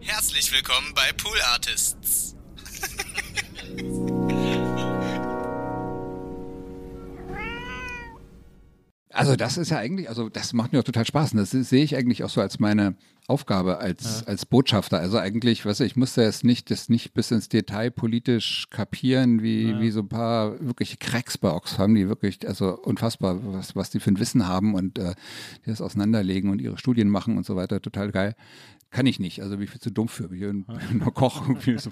Herzlich willkommen bei Pool Artists. Also das ist ja eigentlich, also das macht mir auch total Spaß. Und das sehe ich eigentlich auch so als meine Aufgabe als, ja. als Botschafter. Also eigentlich, weißt du, ich musste jetzt nicht das nicht bis ins Detail politisch kapieren, wie, ja. wie so ein paar wirkliche Cracks bei Oxfam, die wirklich, also unfassbar, was, was die für ein Wissen haben und äh, die das auseinanderlegen und ihre Studien machen und so weiter. Total geil. Kann ich nicht, also bin ich viel zu dumm für. Ich bin nur Koch. So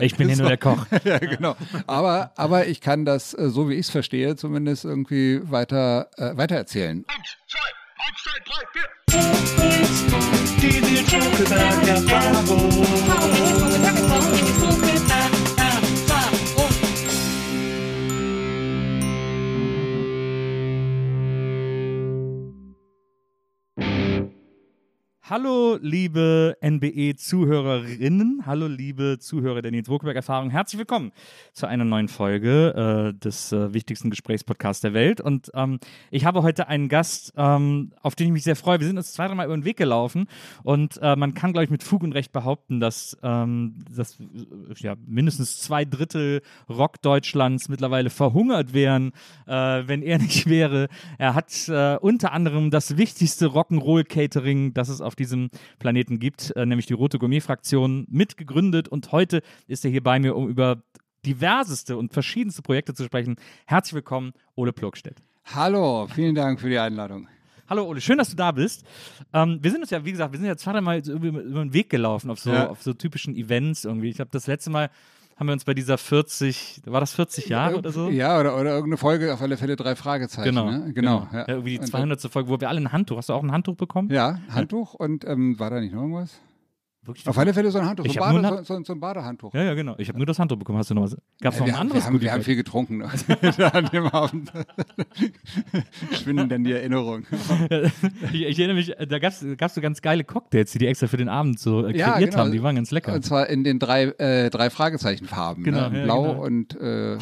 ich bin hier nur der Koch. ja, genau. Aber, aber ich kann das, äh, so wie ich es verstehe, zumindest irgendwie weiter, äh, weitererzählen. Eins, zwei, eins, zwei, drei, vier. Die Hallo, liebe NBE-Zuhörerinnen. Hallo, liebe Zuhörer der Nils Wokelberg-Erfahrung. Herzlich willkommen zu einer neuen Folge äh, des äh, wichtigsten Gesprächspodcasts der Welt. Und ähm, ich habe heute einen Gast, ähm, auf den ich mich sehr freue. Wir sind uns zwei, dreimal über den Weg gelaufen und äh, man kann, glaube ich, mit Fug und Recht behaupten, dass, ähm, dass ja, mindestens zwei Drittel Rock Deutschlands mittlerweile verhungert wären, äh, wenn er nicht wäre. Er hat äh, unter anderem das wichtigste Rock'n'Roll-Catering, das es auf diesem Planeten gibt, äh, nämlich die Rote Gourmet-Fraktion, mitgegründet. Und heute ist er hier bei mir, um über diverseste und verschiedenste Projekte zu sprechen. Herzlich willkommen, Ole Plogstedt. Hallo, vielen Dank für die Einladung. Hallo Ole, schön, dass du da bist. Ähm, wir sind uns ja, wie gesagt, wir sind ja zweimal über, über den Weg gelaufen auf so, ja. auf so typischen Events irgendwie. Ich habe das letzte Mal haben wir uns bei dieser 40, war das 40 Jahre oder so? Ja, oder, oder irgendeine Folge, auf alle Fälle drei Fragezeichen. Genau. Ne? Genau. genau. Ja. Ja, irgendwie die 200. Folge, wo wir alle ein Handtuch, hast du auch ein Handtuch bekommen? Ja, Handtuch und ähm, war da nicht noch irgendwas? Wirklich? Auf alle Fälle so ein Handtuch, so, Bade, ein, so, so, ein Badehandtuch. Ja, ja, genau. Ich habe nur das Handtuch bekommen. Hast du noch was? Gab es noch ein anderes? Wir haben, wir haben viel getrunken an dem Abend. Schwinden dann die Erinnerungen. ich, ich, erinnere mich, da gab es so ganz geile Cocktails, die die extra für den Abend so äh, kreiert ja, genau. haben. Die waren ganz lecker. Und zwar in den drei, äh, drei Fragezeichenfarben. Genau, ne? Blau genau. und äh,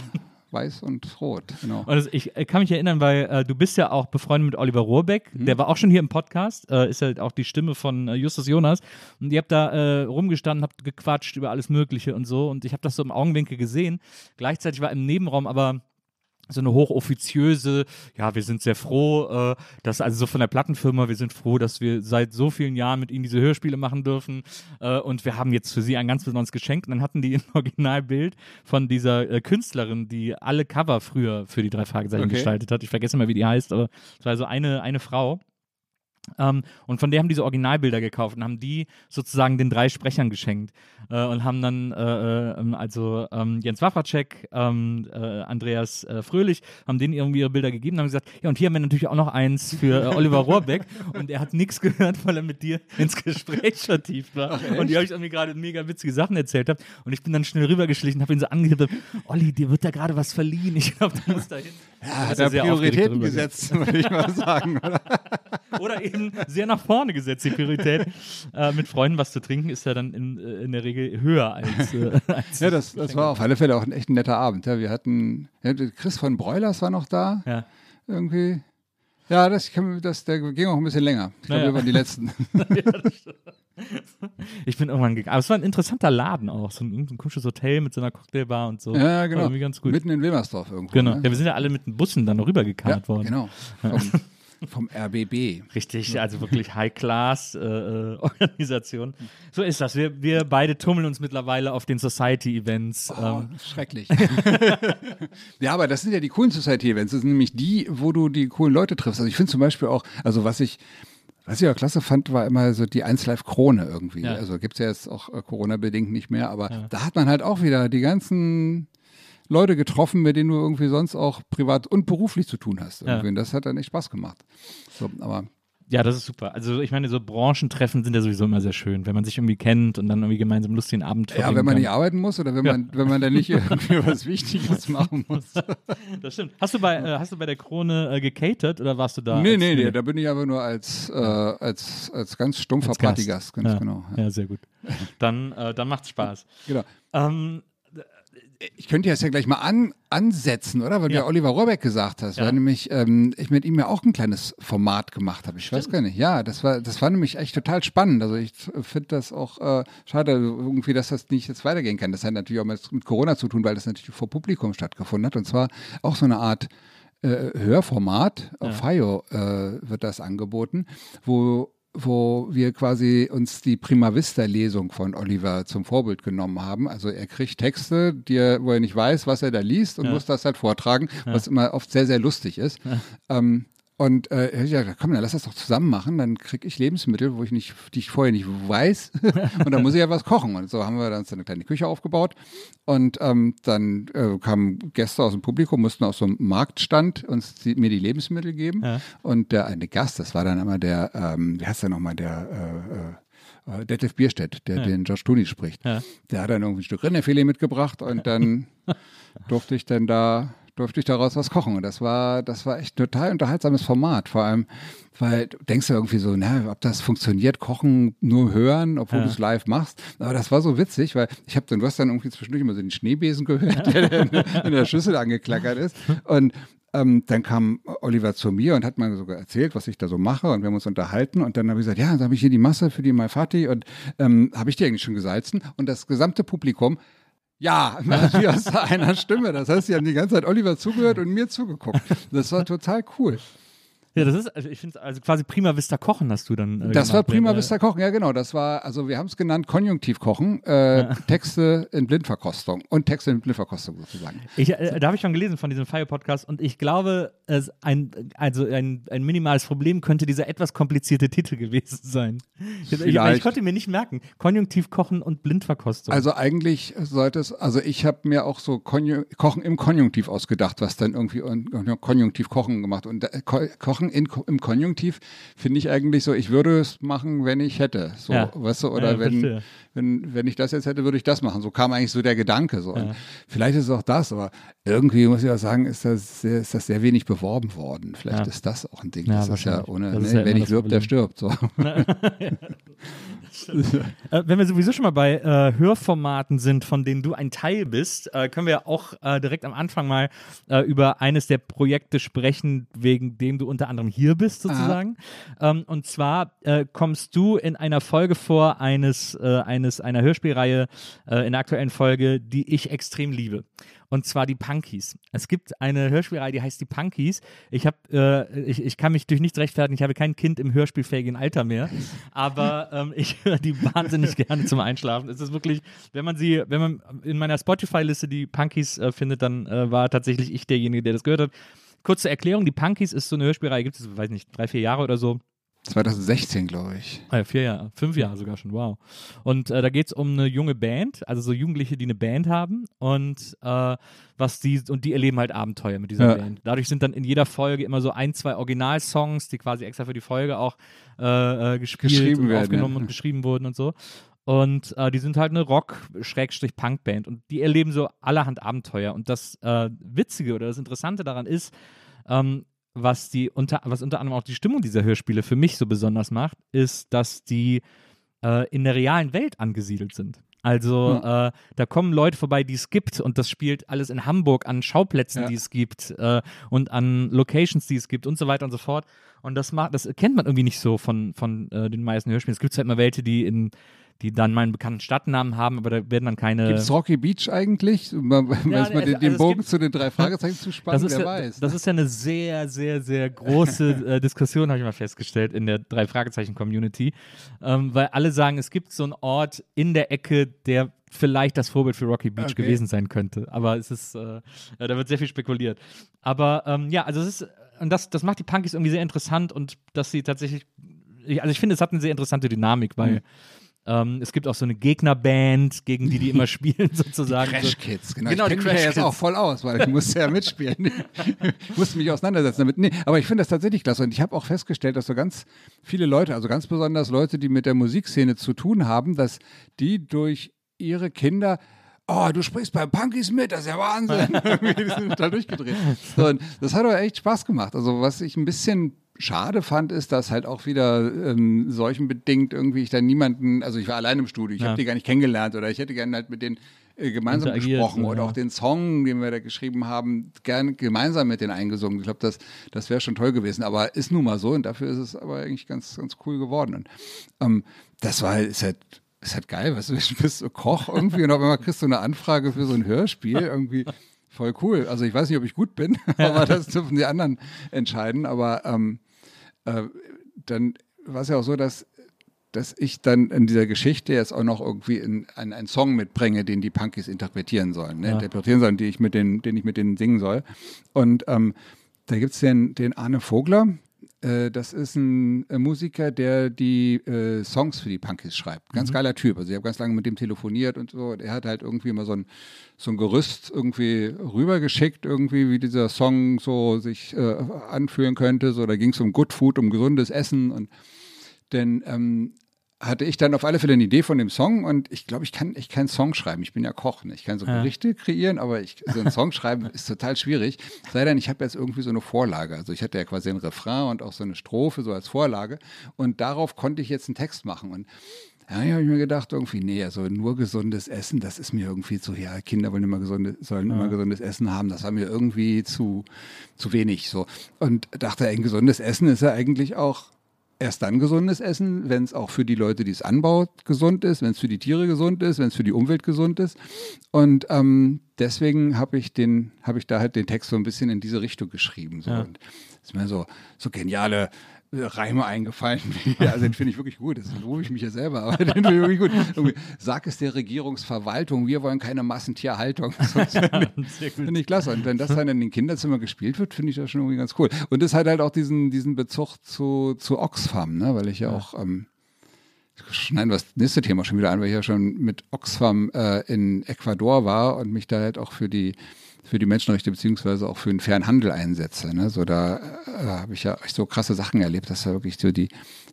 Weiß und Rot, genau. Und also ich kann mich erinnern, weil äh, du bist ja auch befreundet mit Oliver Rohrbeck, mhm. der war auch schon hier im Podcast, äh, ist halt auch die Stimme von äh, Justus Jonas. Und ihr habt da äh, rumgestanden, habt gequatscht über alles Mögliche und so. Und ich habe das so im Augenwinkel gesehen. Gleichzeitig war im Nebenraum aber so eine hochoffiziöse, ja, wir sind sehr froh, äh, dass also so von der Plattenfirma, wir sind froh, dass wir seit so vielen Jahren mit ihnen diese Hörspiele machen dürfen äh, und wir haben jetzt für sie ein ganz besonderes Geschenk und dann hatten die ein Originalbild von dieser äh, Künstlerin, die alle Cover früher für die drei Fragezeichen okay. gestaltet hat. Ich vergesse mal, wie die heißt, aber es war so eine, eine Frau ähm, und von der haben diese Originalbilder gekauft und haben die sozusagen den drei Sprechern geschenkt äh, und haben dann äh, äh, also ähm, Jens Wawacek, ähm, äh, Andreas äh, Fröhlich, haben denen irgendwie ihre Bilder gegeben und haben gesagt, ja und hier haben wir natürlich auch noch eins für äh, Oliver Rohrbeck. Und er hat nichts gehört, weil er mit dir ins Gespräch vertieft war. Ach, und die euch irgendwie gerade mega witzige Sachen erzählt habt und ich bin dann schnell rübergeschlichen, habe ihn so angehört, Olli, dir wird da gerade was verliehen, ich glaube, du musst da hin. Ja, hat er Prioritäten gesetzt, würde ich mal sagen, oder? oder eben sehr nach vorne gesetzt, die Priorität. Äh, mit Freunden was zu trinken ist ja dann in, äh, in der Regel höher als. Äh, als ja, das, das war auf alle Fälle auch ein echt netter Abend. Ja, wir hatten, ja, Chris von Broilers war noch da. Ja. Irgendwie. Ja, das, das, der ging auch ein bisschen länger. Ich glaube, naja. wir waren die Letzten. ich bin irgendwann gegangen. Aber es war ein interessanter Laden auch. So ein, ein komisches Hotel mit so einer Cocktailbar und so. Ja, genau. Mitten in Wilmersdorf irgendwo. Genau. Ne? Ja, wir sind ja alle mit den Bussen dann noch rübergekarrt ja, worden. Genau. Vom RBB. Richtig, also wirklich High-Class-Organisation. Äh, äh so ist das. Wir, wir beide tummeln uns mittlerweile auf den Society-Events. Oh, ähm. Schrecklich. ja, aber das sind ja die coolen Society-Events. Das sind nämlich die, wo du die coolen Leute triffst. Also ich finde zum Beispiel auch, also was ich, was ich auch klasse fand, war immer so die 1 Live Krone irgendwie. Ja. Also gibt es ja jetzt auch äh, Corona-bedingt nicht mehr, aber ja. da hat man halt auch wieder die ganzen Leute getroffen, mit denen du irgendwie sonst auch privat und beruflich zu tun hast. Ja. Und das hat dann echt Spaß gemacht. So, aber ja, das ist super. Also ich meine, so Branchentreffen sind ja sowieso immer sehr schön, wenn man sich irgendwie kennt und dann irgendwie gemeinsam lustigen Abend verbringen Ja, wenn man kann. nicht arbeiten muss oder wenn ja. man, wenn man dann nicht irgendwie was Wichtiges machen muss. Das stimmt. Hast du bei, äh, hast du bei der Krone äh, gecatert oder warst du da? Nee, nee, nee, da bin ich aber nur als, äh, als, als ganz stumpfer als Partygast, ganz ja. genau. Ja. ja. sehr gut. Dann, äh, dann macht's Spaß. Genau. Ähm, ich könnte jetzt ja gleich mal an, ansetzen, oder? Weil du Ja. ja Oliver Rohrbeck gesagt hast, Ja. weil nämlich ähm, ich mit ihm ja auch ein kleines Format gemacht habe. Ich weiß gar nicht. Ja, das war, das war nämlich echt total spannend. Also ich finde das auch äh, schade, irgendwie, dass das nicht jetzt weitergehen kann. Das hat natürlich auch mit, mit Corona zu tun, weil das natürlich vor Publikum stattgefunden hat. Und zwar auch so eine Art äh, Hörformat, auf FIO äh, wird das angeboten, wo wo wir quasi uns die Prima Vista Lesung von Oliver zum Vorbild genommen haben. Also er kriegt Texte, die er, wo er nicht weiß, was er da liest und muss das halt vortragen, was immer oft sehr, sehr lustig ist. Ähm, und äh, ja, komm, dann lass das doch zusammen machen. Dann kriege ich Lebensmittel, wo ich nicht, die ich vorher nicht weiß. und dann muss ich ja was kochen. Und so haben wir dann so eine kleine Küche aufgebaut. Und ähm, dann äh, kamen Gäste aus dem Publikum, mussten aus so einem Marktstand uns die, mir die Lebensmittel geben. Ja. Und der eine Gast, das war dann immer der, ähm, wie heißt der nochmal, der äh, äh, Detlef Bierstedt, der den Josh Tooney spricht. Ja. Der hat dann irgendwie ein Stück Rinderfilet mitgebracht und dann durfte ich dann da durfte ich daraus was kochen. Und das war das war echt ein total unterhaltsames Format. Vor allem weil du denkst ja irgendwie so na ob das funktioniert kochen nur hören obwohl Ja. du es live machst. Aber das war so witzig weil ich habe dann du hast dann irgendwie zwischendurch immer so den Schneebesen gehört der in, in der Schüssel angeklackert ist. Und ähm, dann kam Oliver zu mir und hat mir sogar erzählt, was ich da so mache. Und wir haben uns unterhalten. Und dann habe ich gesagt, ja, dann habe ich hier die Masse für die Malfatti. Und ähm, habe ich die eigentlich schon gesalzen. Und das gesamte Publikum ja, wie aus einer Stimme. Das heißt, sie haben die ganze Zeit Oliver zugehört und mir zugeguckt. Das war total cool. Ja, das ist, also ich finde also quasi Prima Vista Kochen hast du dann. Äh, Das war prima Vista Kochen, ja genau. Das war, also wir haben es genannt Konjunktivkochen, äh, Texte in Blindverkostung und Texte in Blindverkostung sozusagen. Ich, äh, da habe ich schon gelesen von diesem Fire-Podcast und ich glaube, es ein, also ein, ein minimales Problem könnte dieser etwas komplizierte Titel gewesen sein. Ich, ich, konnte mir nicht merken. Konjunktiv kochen und Blindverkostung. Also eigentlich sollte es, also ich habe mir auch so Konju Kochen im Konjunktiv ausgedacht, was dann irgendwie un- Konjunktiv Kochen gemacht. Und äh, Kochen in, im Konjunktiv finde ich eigentlich so, ich würde es machen, wenn ich hätte. So, Ja. weißt du, oder Ja, wenn, verstehe. wenn, wenn ich das jetzt hätte, würde ich das machen. So kam eigentlich so der Gedanke. So. Und vielleicht ist es auch das, aber irgendwie muss ich auch sagen, ist das sehr, ist das sehr wenig beworben worden. Vielleicht Ja. ist das auch ein Ding. Ja, das ist ja ohne, Das ist ne, ja nicht das wirbt, der stirbt. So. Äh, wenn wir sowieso schon mal bei äh, Hörformaten sind, von denen du ein Teil bist, äh, können wir ja auch äh, direkt am Anfang mal äh, über eines der Projekte sprechen, wegen dem du unter anderem hier bist, sozusagen. Ähm, und zwar äh, kommst du in einer Folge vor eines, äh, eines einer Hörspielreihe äh, in der aktuellen Folge, die ich extrem liebe. Und zwar die Punkies. Es gibt eine Hörspielreihe, die heißt die Punkies. Ich habe, äh, ich, ich kann mich durch nichts rechtfertigen. Ich habe kein Kind im hörspielfähigen Alter mehr, aber ähm, ich höre die wahnsinnig gerne zum Einschlafen. Es ist wirklich, wenn man sie, wenn man in meiner Spotify-Liste die Punkies äh, findet, dann äh, war tatsächlich ich derjenige, der das gehört hat. Kurze Erklärung: Die Punkies ist so eine Hörspielreihe, gibt es, weiß nicht, drei, vier Jahre oder so. 2016, glaube ich. Ah ja, vier Jahre, fünf Jahre sogar schon, wow. Und äh, da geht es um eine junge Band, also so Jugendliche, die eine Band haben und äh, was die, und die erleben halt Abenteuer mit dieser Ja. Band. Dadurch sind dann in jeder Folge immer so ein, zwei Originalsongs, die quasi extra für die Folge auch äh, äh, gespielt Geschrieben und werden, aufgenommen ja. und geschrieben wurden und so. Und äh, die sind halt eine Rock-Punk-Band und die erleben so allerhand Abenteuer. Und das äh, Witzige oder das Interessante daran ist, ähm, was die unter, was unter anderem auch die Stimmung dieser Hörspiele für mich so besonders macht, ist, dass die äh, in der realen Welt angesiedelt sind. Also äh, da kommen Leute vorbei, die es gibt und das spielt alles in Hamburg an Schauplätzen, Ja. die es gibt äh, und an Locations, die es gibt und so weiter und so fort. Und das macht, das kennt man irgendwie nicht so von, von äh, den meisten Hörspielen. Es gibt halt immer welche, die in die dann mal einen bekannten Stadtnamen haben, aber da werden dann keine. Gibt es Rocky Beach eigentlich? Mal, weiß nee, man also- den, also den Bogen gibt- zu den drei Fragezeichen zu spannen, das ist, wer ja, weiß. das ist ja eine sehr, sehr, sehr große äh, Diskussion, habe ich mal festgestellt, in der Drei-Fragezeichen-Community. Ähm, weil alle sagen, es gibt so einen Ort in der Ecke, der vielleicht das Vorbild für Rocky Beach Okay. gewesen sein könnte. Aber es ist, äh, ja, da wird sehr viel spekuliert. Aber ähm, ja, also es ist, und das, das macht die Punkies irgendwie sehr interessant und dass sie tatsächlich, ich, also ich finde, es hat eine sehr interessante Dynamik, weil Mhm. Ähm, es gibt auch so eine Gegnerband, gegen die die immer spielen, sozusagen. Crash So- Kids, genau. Genau, ich die kenne mich ja Crash jetzt auch voll aus, weil ich musste ja mitspielen. ich musste mich auseinandersetzen damit. Nee, aber ich finde das tatsächlich klasse. Und ich habe auch festgestellt, dass so ganz viele Leute, also ganz besonders Leute, die mit der Musikszene zu tun haben, dass die durch ihre Kinder Oh, du sprichst bei Punkies mit, das ist ja Wahnsinn. Die sind total durchgedreht. So, das hat aber echt Spaß gemacht. Also, was ich ein bisschen schade fand, ist, dass halt auch wieder ähm, solchen bedingt irgendwie ich dann niemanden, also ich war allein im Studio, ich Ja. habe die gar nicht kennengelernt oder ich hätte gerne halt mit denen äh, gemeinsam gesprochen oder ja. auch den Song, den wir da geschrieben haben, gerne gemeinsam mit denen eingesungen. Ich glaube, das, das wäre schon toll gewesen. Aber ist nun mal so und dafür ist es aber eigentlich ganz, ganz cool geworden. Und ähm, das war ist halt ist halt geil, weißt du, du bist so Koch irgendwie und auf einmal kriegst du eine Anfrage für so ein Hörspiel irgendwie. Voll cool. Also ich weiß nicht, ob ich gut bin, aber das dürfen die anderen entscheiden. Aber ähm, äh, dann war es ja auch so, dass, dass ich dann in dieser Geschichte jetzt auch noch irgendwie in, einen, einen Song mitbringe, den die Punkies interpretieren sollen, ne? ja. interpretieren sollen, den ich mit denen, den ich mit denen singen soll. Und ähm, da gibt es den, den Arne Vogler, das ist ein äh, Musiker, der die äh, Songs für die Punkies schreibt. Ganz mhm. geiler Typ. Also ich habe ganz lange mit dem telefoniert und so. Er hat halt irgendwie immer so ein, so ein Gerüst irgendwie rübergeschickt, irgendwie, wie dieser Song so sich äh, anfühlen könnte. So, da ging es um Good Food, um gesundes Essen und denn ähm, hatte ich dann auf alle Fälle eine Idee von dem Song und ich glaube, ich kann, ich kann Song schreiben. Ich bin ja Koch, ne? ich kann so Gerichte kreieren, aber ich, so einen Song schreiben ist total schwierig. Sei denn, ich habe jetzt irgendwie so eine Vorlage. Also ich hatte ja quasi ein Refrain und auch so eine Strophe so als Vorlage und darauf konnte ich jetzt einen Text machen und ja, habe ich mir gedacht, irgendwie, nee, also nur gesundes Essen, das ist mir irgendwie zu, ja, Kinder wollen immer gesunde, sollen ja. immer gesundes Essen haben, das war mir irgendwie zu, zu wenig, so. Und dachte, ein gesundes Essen ist ja eigentlich auch erst dann gesundes Essen, wenn es auch für die Leute, die es anbaut, gesund ist, wenn es für die Tiere gesund ist, wenn es für die Umwelt gesund ist. Und ähm, deswegen habe ich den, habe ich da halt den Text so ein bisschen in diese Richtung geschrieben. So. Ja. Und ist mir so, so geniale Reime eingefallen. also den finde ich wirklich gut. Das lobe ich mich ja selber, aber den finde ich wirklich gut. Irgendwie, sag es der Regierungsverwaltung, wir wollen keine Massentierhaltung. Finde ich, find ich klasse. Und wenn das dann in den Kinderzimmern gespielt wird, finde ich das schon irgendwie ganz cool. Und das hat halt auch diesen, diesen Bezug zu, zu Oxfam, ne? weil ich ja, ja. auch ähm, schneiden wir das nächste Thema schon wieder an, weil ich ja schon mit Oxfam äh, in Ecuador war und mich da halt auch für die für die Menschenrechte beziehungsweise auch für den fairen Handel einsetze. Ne? So da äh, habe ich ja so krasse Sachen erlebt, dass da wirklich so die,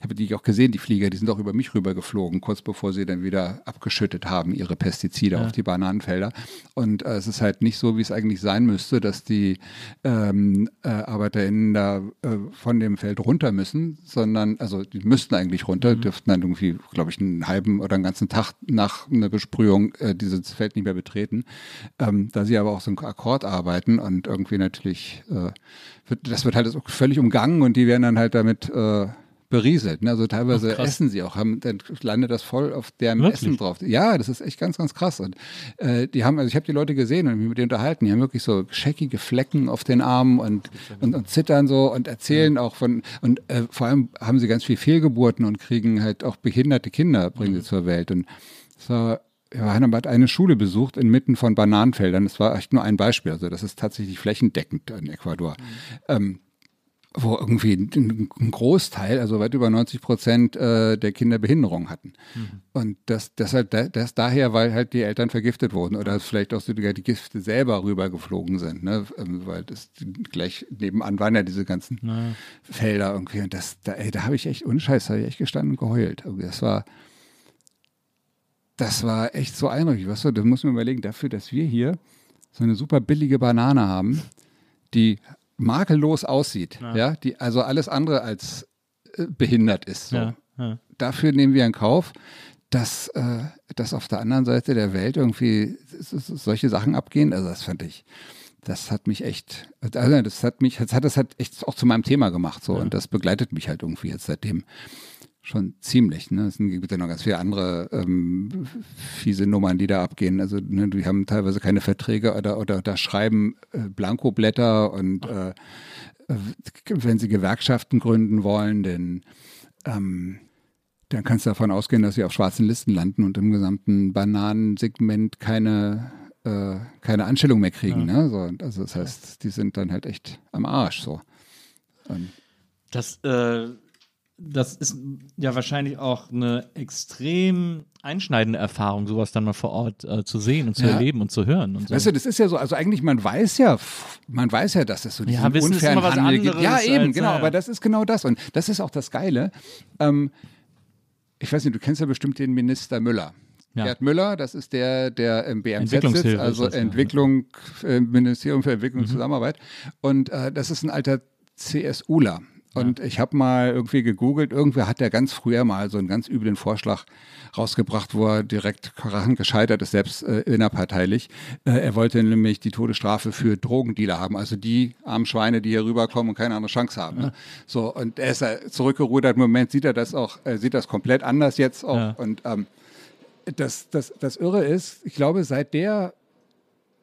habe die auch gesehen, die Flieger, die sind auch über mich rüber geflogen, kurz bevor sie dann wieder abgeschüttet haben, ihre Pestizide ja. auf die Bananenfelder. Und äh, es ist halt nicht so, wie es eigentlich sein müsste, dass die ähm, äh, ArbeiterInnen da äh, von dem Feld runter müssen, sondern, also die müssten eigentlich runter, mhm. dürften dann irgendwie, glaube ich, einen halben oder einen ganzen Tag nach einer Besprühung äh, dieses Feld nicht mehr betreten. Ähm, da sie aber auch so ein Akkord Akkord arbeiten und irgendwie natürlich, äh, wird, das wird halt völlig umgangen und die werden dann halt damit äh, berieselt. Ne? Also teilweise Ach, essen sie auch, haben, dann landet das voll auf deren Wirklich? Essen drauf. Ja, das ist echt ganz, ganz krass. Und äh, die haben, also ich habe die Leute gesehen und mich mit denen unterhalten, die haben wirklich so scheckige Flecken auf den Armen und, und, und zittern so und erzählen ja. auch von, und äh, vor allem haben sie ganz viel Fehlgeburten und kriegen halt auch behinderte Kinder, bringen mhm. sie zur Welt. Und es war Johanna hat eine Schule besucht inmitten von Bananenfeldern. Das war echt nur ein Beispiel. Also das ist tatsächlich flächendeckend in Ecuador. Mhm. Ähm, wo irgendwie ein, Großteil, also weit über 90 Prozent äh, der Kinder Behinderung hatten. Mhm. Und das, halt das daher, weil halt die Eltern vergiftet wurden oder vielleicht auch sogar die Gifte selber rübergeflogen sind, ne? Ähm, weil das gleich nebenan waren ja diese ganzen naja. Felder irgendwie. Und das, da, ey, da habe ich echt unscheiß, da habe ich echt gestanden und geheult. Das war, das war echt so eindrücklich. Weißt du, das muss man überlegen, dafür, dass wir hier so eine super billige Banane haben, die makellos aussieht, ja, ja die also alles andere als äh, behindert ist. So. Ja, ja. Dafür nehmen wir in Kauf, dass, äh, dass auf der anderen Seite der Welt irgendwie solche Sachen abgehen. Also das fand ich, das hat mich echt, also das hat mich, das hat das halt echt auch zu meinem Thema gemacht so und das begleitet mich halt irgendwie jetzt seitdem schon ziemlich. Ne? Es gibt ja noch ganz viele andere ähm, fiese Nummern, die da abgehen. Also ne, die haben teilweise keine Verträge oder, oder, oder schreiben äh, Blankoblätter und äh, wenn sie Gewerkschaften gründen wollen, denn ähm, dann kannst du davon ausgehen, dass sie auf schwarzen Listen landen und im gesamten Bananensegment keine, äh, keine Anstellung mehr kriegen. Ja. Ne? So, also das heißt, die sind dann halt echt am Arsch so. Und das äh das ist ja wahrscheinlich auch eine extrem einschneidende Erfahrung, sowas dann mal vor Ort äh, zu sehen und zu ja. erleben und zu hören. Und so. Weißt du, das ist ja so, also eigentlich, man weiß ja, man weiß ja, dass es so diesen ja, unfairen Handel gibt. Ja, eben, genau, ja. aber das ist genau das. Und das ist auch das Geile. Ähm, ich weiß nicht, du kennst ja bestimmt den Minister Müller. Ja. Gerd Müller, das ist der, der im BMZ sitzt, also das, Entwicklung, äh, Ministerium für Entwicklung und mhm. Zusammenarbeit. Und äh, das ist ein alter CSUler. Und ich habe mal irgendwie gegoogelt, irgendwer hat ja ganz früher mal so einen ganz üblen Vorschlag rausgebracht, wo er direkt krachend gescheitert ist, selbst äh, innerparteilich. Äh, er wollte nämlich die Todesstrafe für Drogendealer haben, also die armen Schweine, die hier rüberkommen und keine andere Chance haben. Ne? So, und er ist ja zurückgerudert. Im Moment sieht er das auch, er sieht das komplett anders jetzt auch. Ja. Und ähm, das, das, das Irre ist, ich glaube, seit der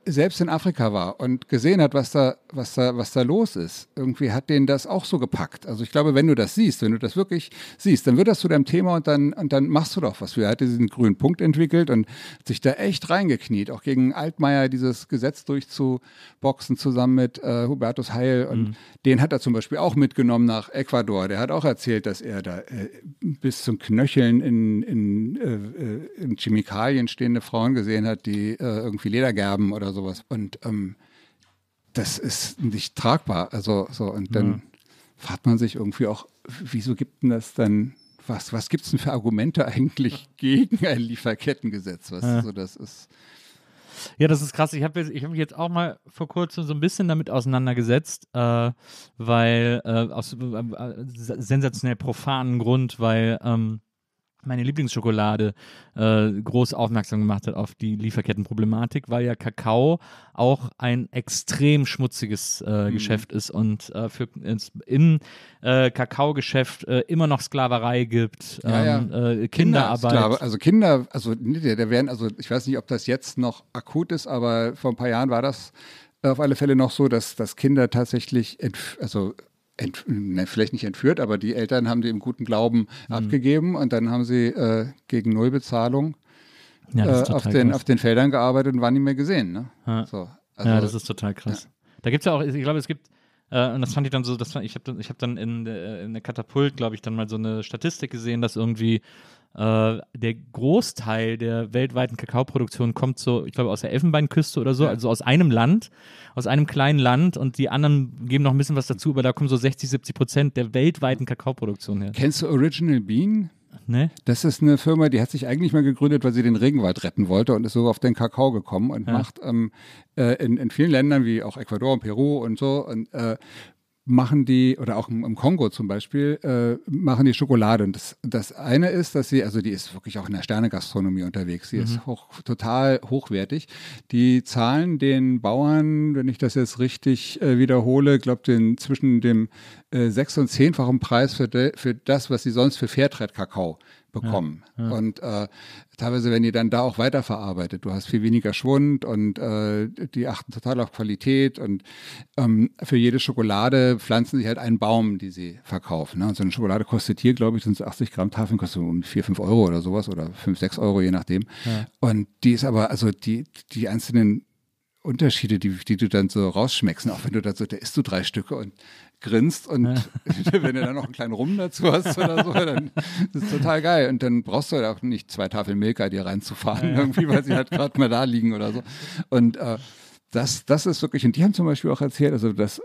selbst in Afrika war und gesehen hat, was da, was da, was da los ist, irgendwie hat den das auch so gepackt. Also ich glaube, wenn du das siehst, wenn du das wirklich siehst, dann wird das zu deinem Thema und dann, und dann machst du doch was. Er hat diesen grünen Punkt entwickelt und hat sich da echt reingekniet, auch gegen Altmaier dieses Gesetz durchzuboxen zusammen mit äh, Hubertus Heil. Und Mhm. den hat er zum Beispiel auch mitgenommen nach Ecuador. Der hat auch erzählt, dass er da äh, bis zum Knöcheln in, in, äh, äh, in Chemikalien stehende Frauen gesehen hat, die äh, irgendwie Ledergerben oder sowas. Und ähm, das ist nicht tragbar. Also so, und dann fragt man sich irgendwie auch, wieso gibt denn das dann, was, was gibt es denn für Argumente eigentlich gegen ein Lieferkettengesetz? Was, so, das ist, Ja, das ist krass. Ich habe ich hab mich jetzt auch mal vor kurzem so ein bisschen damit auseinandergesetzt, äh, weil äh, aus äh, äh, sensationell profanen Grund, weil ähm, meine Lieblingsschokolade äh, groß aufmerksam gemacht hat auf die Lieferkettenproblematik, weil ja Kakao auch ein extrem schmutziges äh, Mhm. Geschäft ist und äh, für, ins, im äh, Kakaogeschäft äh, immer noch Sklaverei gibt, Ja, ja. ähm, Äh, Kinderarbeit. Kindersklave, also Kinder, also der werden, also ich weiß nicht, ob das jetzt noch akut ist, aber vor ein paar Jahren war das auf alle Fälle noch so, dass, dass Kinder tatsächlich, also ent, ne, vielleicht nicht entführt, aber die Eltern haben die im guten Glauben Mhm. abgegeben und dann haben sie äh, gegen Nullbezahlung ja, äh, auf, den, krass. auf den Feldern gearbeitet und waren nicht mehr gesehen. Ne? Ja. So, also, ja, das ist total krass. Da gibt es ja auch, ich glaube, es gibt, äh, und das fand ich dann so, das fand, ich habe dann, ich hab dann in, in der Katapult, glaube ich, dann mal so eine Statistik gesehen, dass irgendwie äh, der Großteil der weltweiten Kakaoproduktion kommt so, ich glaube, aus der Elfenbeinküste oder so, also aus einem Land, aus einem kleinen Land und die anderen geben noch ein bisschen was dazu, aber da kommen so 60, 70 Prozent der weltweiten Kakaoproduktion her. Kennst du Original Bean? Ne? Das ist eine Firma, die hat sich eigentlich mal gegründet, weil sie den Regenwald retten wollte und ist so auf den Kakao gekommen und macht ähm, äh, in, in vielen Ländern wie auch Ecuador und Peru und so und äh, machen die, oder auch im, im Kongo zum Beispiel, äh, machen die Schokolade. Und das, das eine ist, dass sie, also die ist wirklich auch in der Sternegastronomie unterwegs. Sie ist hoch, total hochwertig. Die zahlen den Bauern, wenn ich das jetzt richtig äh, wiederhole, glaube den zwischen dem äh, sechs- und zehnfachen Preis für, de, für das, was sie sonst für Fairtrade-Kakao bekommen. Und äh, teilweise werden die dann da auch weiterverarbeitet. Du hast viel weniger Schwund und äh, die achten total auf Qualität und ähm, für jede Schokolade pflanzen sie halt einen Baum, die sie verkaufen. Ne? Und so eine Schokolade kostet hier, glaube ich, sind es 80 Gramm Tafeln, kostet um 4, 5 Euro oder sowas oder 5, 6 Euro, je nachdem. Und die ist aber, also die, die einzelnen Unterschiede, die, die du dann so rausschmeckst, auch wenn du da so, da isst du drei Stücke und grinst und wenn du dann noch einen kleinen Rum dazu hast oder so, dann ist es total geil. Und dann brauchst du halt auch nicht zwei Tafeln Milka dir reinzufahren, irgendwie, weil sie halt gerade mal da liegen oder so. Und äh, das, das ist wirklich, und die haben zum Beispiel auch erzählt, also das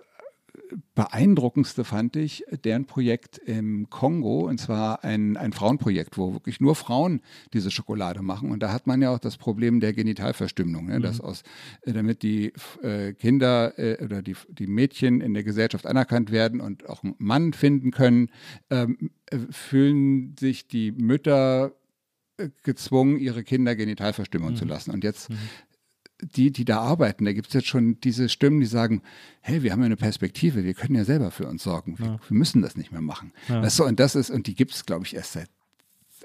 beeindruckendste fand ich deren Projekt im Kongo, und zwar ein, ein Frauenprojekt, wo wirklich nur Frauen diese Schokolade machen. Und da hat man ja auch das Problem der Genitalverstümmelung, ne? dass aus, äh, damit die äh, Kinder äh, oder die, die Mädchen in der Gesellschaft anerkannt werden und auch einen Mann finden können, ähm, äh, fühlen sich die Mütter äh, gezwungen, ihre Kinder genital verstümmeln zu lassen. Und jetzt die, die da arbeiten, da gibt es jetzt schon diese Stimmen, die sagen, hey, wir haben ja eine Perspektive, wir können ja selber für uns sorgen, wir, wir müssen das nicht mehr machen. Weißt du, und das ist, und die gibt es, glaube ich, erst seit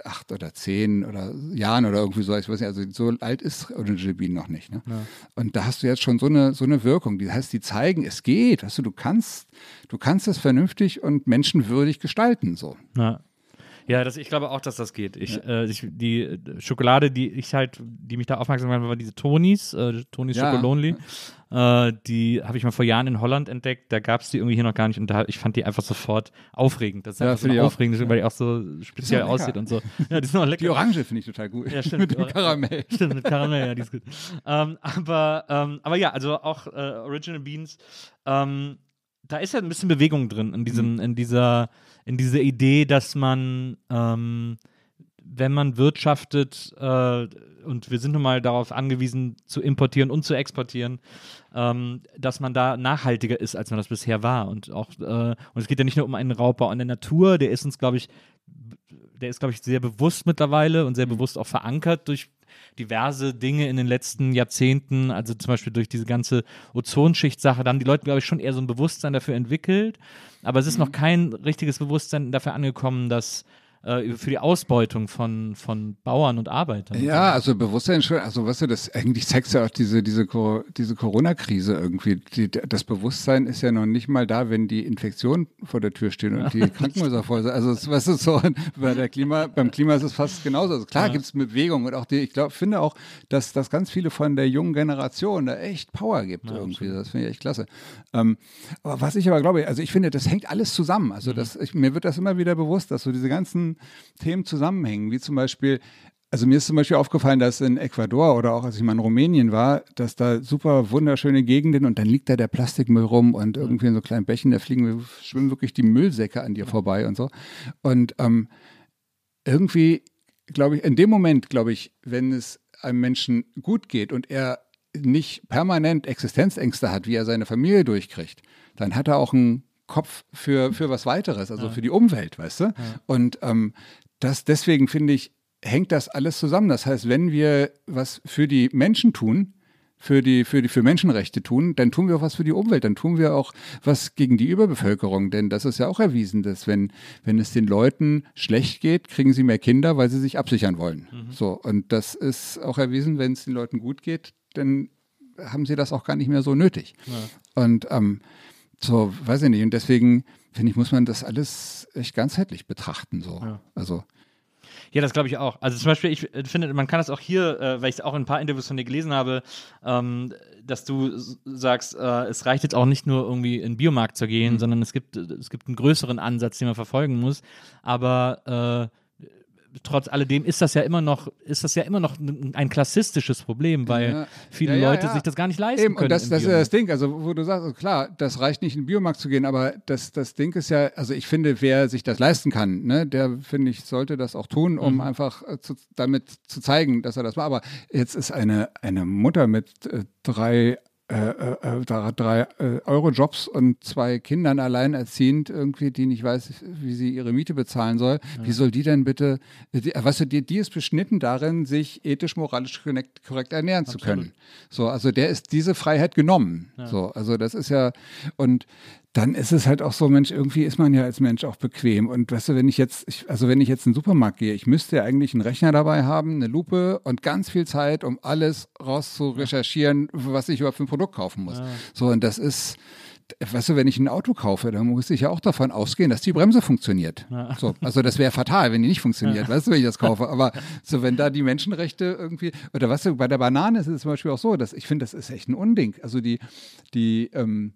acht oder zehn oder Jahren oder irgendwie so, ich weiß nicht, also so alt ist Original Bean noch nicht. Ne? Und da hast du jetzt schon so eine, so eine Wirkung. Die heißt, die zeigen, es geht, weißt du, du kannst, du kannst es vernünftig und menschenwürdig gestalten, so. Ja. Ja, das, ich glaube auch, dass das geht. Ich, äh, ich, die äh, Schokolade, die ich halt, die mich da aufmerksam gemacht hat, war diese Tonis, äh, Tonis Ja. Chocolonely. Äh, die habe ich mal vor Jahren in Holland entdeckt. Da gab es die irgendwie hier noch gar nicht und da, ich fand die einfach sofort aufregend. Das ist Ja, einfach so eine aufregende, weil die auch so speziell aussieht und so. Ja, die sind auch lecker. Die Orange finde ich total gut. Ja, stimmt. Mit dem Karamell. Stimmt, mit Karamell, ja, die ist gut. Ähm, aber, ähm, aber ja, also auch äh, Original Beans, ähm, da ist ja ein bisschen Bewegung drin in diesem, in dieser, in dieser Idee, dass man ähm, wenn man wirtschaftet äh, und wir sind nun mal darauf angewiesen, zu importieren und zu exportieren, ähm, dass man da nachhaltiger ist, als man das bisher war. Und auch, äh, und es geht ja nicht nur um einen Raubbau an der Natur, der ist uns, glaube ich, der ist, glaube ich, sehr bewusst mittlerweile und sehr bewusst auch verankert durch diverse Dinge in den letzten Jahrzehnten, also zum Beispiel durch diese ganze Ozonschicht-Sache, da haben die Leute, glaube ich, schon eher so ein Bewusstsein dafür entwickelt. Aber es ist mhm. noch kein richtiges Bewusstsein dafür angekommen, dass äh, für die Ausbeutung von, von Bauern und Arbeitern. Ja, also Bewusstsein schon, also weißt du, das eigentlich zeigt ja auch diese, diese, diese Corona-Krise irgendwie. Die, das Bewusstsein ist ja noch nicht mal da, wenn die Infektionen vor der Tür stehen und die Krankenhäuser voll sind. Also weißt du, so bei der Klima, beim Klima ist es fast genauso. Also klar ja. gibt es Bewegung und auch die, ich glaube, finde auch, dass, dass ganz viele von der jungen Generation da echt Power gibt ja, irgendwie. Das finde ich echt klasse. Ähm, aber was ich aber glaube, also ich finde, das hängt alles zusammen. Also mhm. das, ich, mir wird das immer wieder bewusst, dass so diese ganzen Themen zusammenhängen, wie zum Beispiel also mir ist zum Beispiel aufgefallen, dass in Ecuador oder auch als ich mal in Rumänien war, dass da super wunderschöne Gegenden und dann liegt da der Plastikmüll rum und irgendwie in so kleinen Bächen, da fliegen, schwimmen wirklich die Müllsäcke an dir vorbei und so. Und ähm, irgendwie, glaube ich, in dem Moment, glaube ich, wenn es einem Menschen gut geht und er nicht permanent Existenzängste hat, wie er seine Familie durchkriegt, dann hat er auch ein Kopf für, für was weiteres, also ja. für die Umwelt, weißt du? Ja. Und ähm, das, deswegen finde ich, hängt das alles zusammen. Das heißt, wenn wir was für die Menschen tun, für die, für die, für Menschenrechte tun, dann tun wir auch was für die Umwelt, dann tun wir auch was gegen die Überbevölkerung. Denn das ist ja auch erwiesen, dass wenn, wenn es den Leuten schlecht geht, kriegen sie mehr Kinder, weil sie sich absichern wollen. Mhm. So. Und das ist auch erwiesen, wenn es den Leuten gut geht, dann haben sie das auch gar nicht mehr so nötig. Ja. Und ähm, so, weiß ich nicht. Und deswegen, finde ich, muss man das alles echt ganzheitlich betrachten. So. Ja. Also. Ja, das glaube ich auch. Also zum Beispiel, ich finde, man kann das auch hier, äh, weil ich es auch in ein paar Interviews von dir gelesen habe, ähm, dass du sagst, äh, es reicht jetzt auch nicht nur irgendwie in den Biomarkt zu gehen, mhm. sondern es gibt, es gibt einen größeren Ansatz, den man verfolgen muss. Aber äh, trotz alledem ist das ja immer noch, ist das ja immer noch ein klassistisches Problem, weil ja. viele ja, ja, Leute sich das gar nicht leisten Eben, können. Und das, das ist ja das Ding, also wo du sagst, klar, das reicht nicht in den Biomarkt zu gehen, aber das, das Ding ist ja, also ich finde, wer sich das leisten kann, ne, der finde ich, sollte das auch tun, um mhm. einfach äh, zu, damit zu zeigen, dass er das war. Aber jetzt ist eine, eine Mutter mit äh, drei äh, äh, äh drei äh, Euro-Jobs und zwei Kindern alleinerziehend irgendwie, die nicht weiß, wie sie ihre Miete bezahlen soll. Ja. Wie soll die denn bitte, die, weißt du, die, die ist beschnitten darin, sich ethisch, moralisch korrekt, korrekt ernähren Absolut. zu können. So, also der ist diese Freiheit genommen. Ja. So, also das ist ja, und dann ist es halt auch so, Mensch, irgendwie ist man ja als Mensch auch bequem. Und weißt du, wenn ich jetzt, ich, also wenn ich jetzt in den Supermarkt gehe, ich müsste ja eigentlich einen Rechner dabei haben, eine Lupe und ganz viel Zeit, um alles rauszurecherchieren, was ich überhaupt für ein Produkt kaufen muss. Ja. So, und das ist, weißt du, wenn ich ein Auto kaufe, dann muss ich ja auch davon ausgehen, dass die Bremse funktioniert. Ja. So, also das wäre fatal, wenn die nicht funktioniert, ja. weißt du, wenn ich das kaufe. Aber so, wenn da die Menschenrechte irgendwie, oder weißt du, bei der Banane ist es zum Beispiel auch so, dass ich finde, das ist echt ein Unding. Also die, die, ähm,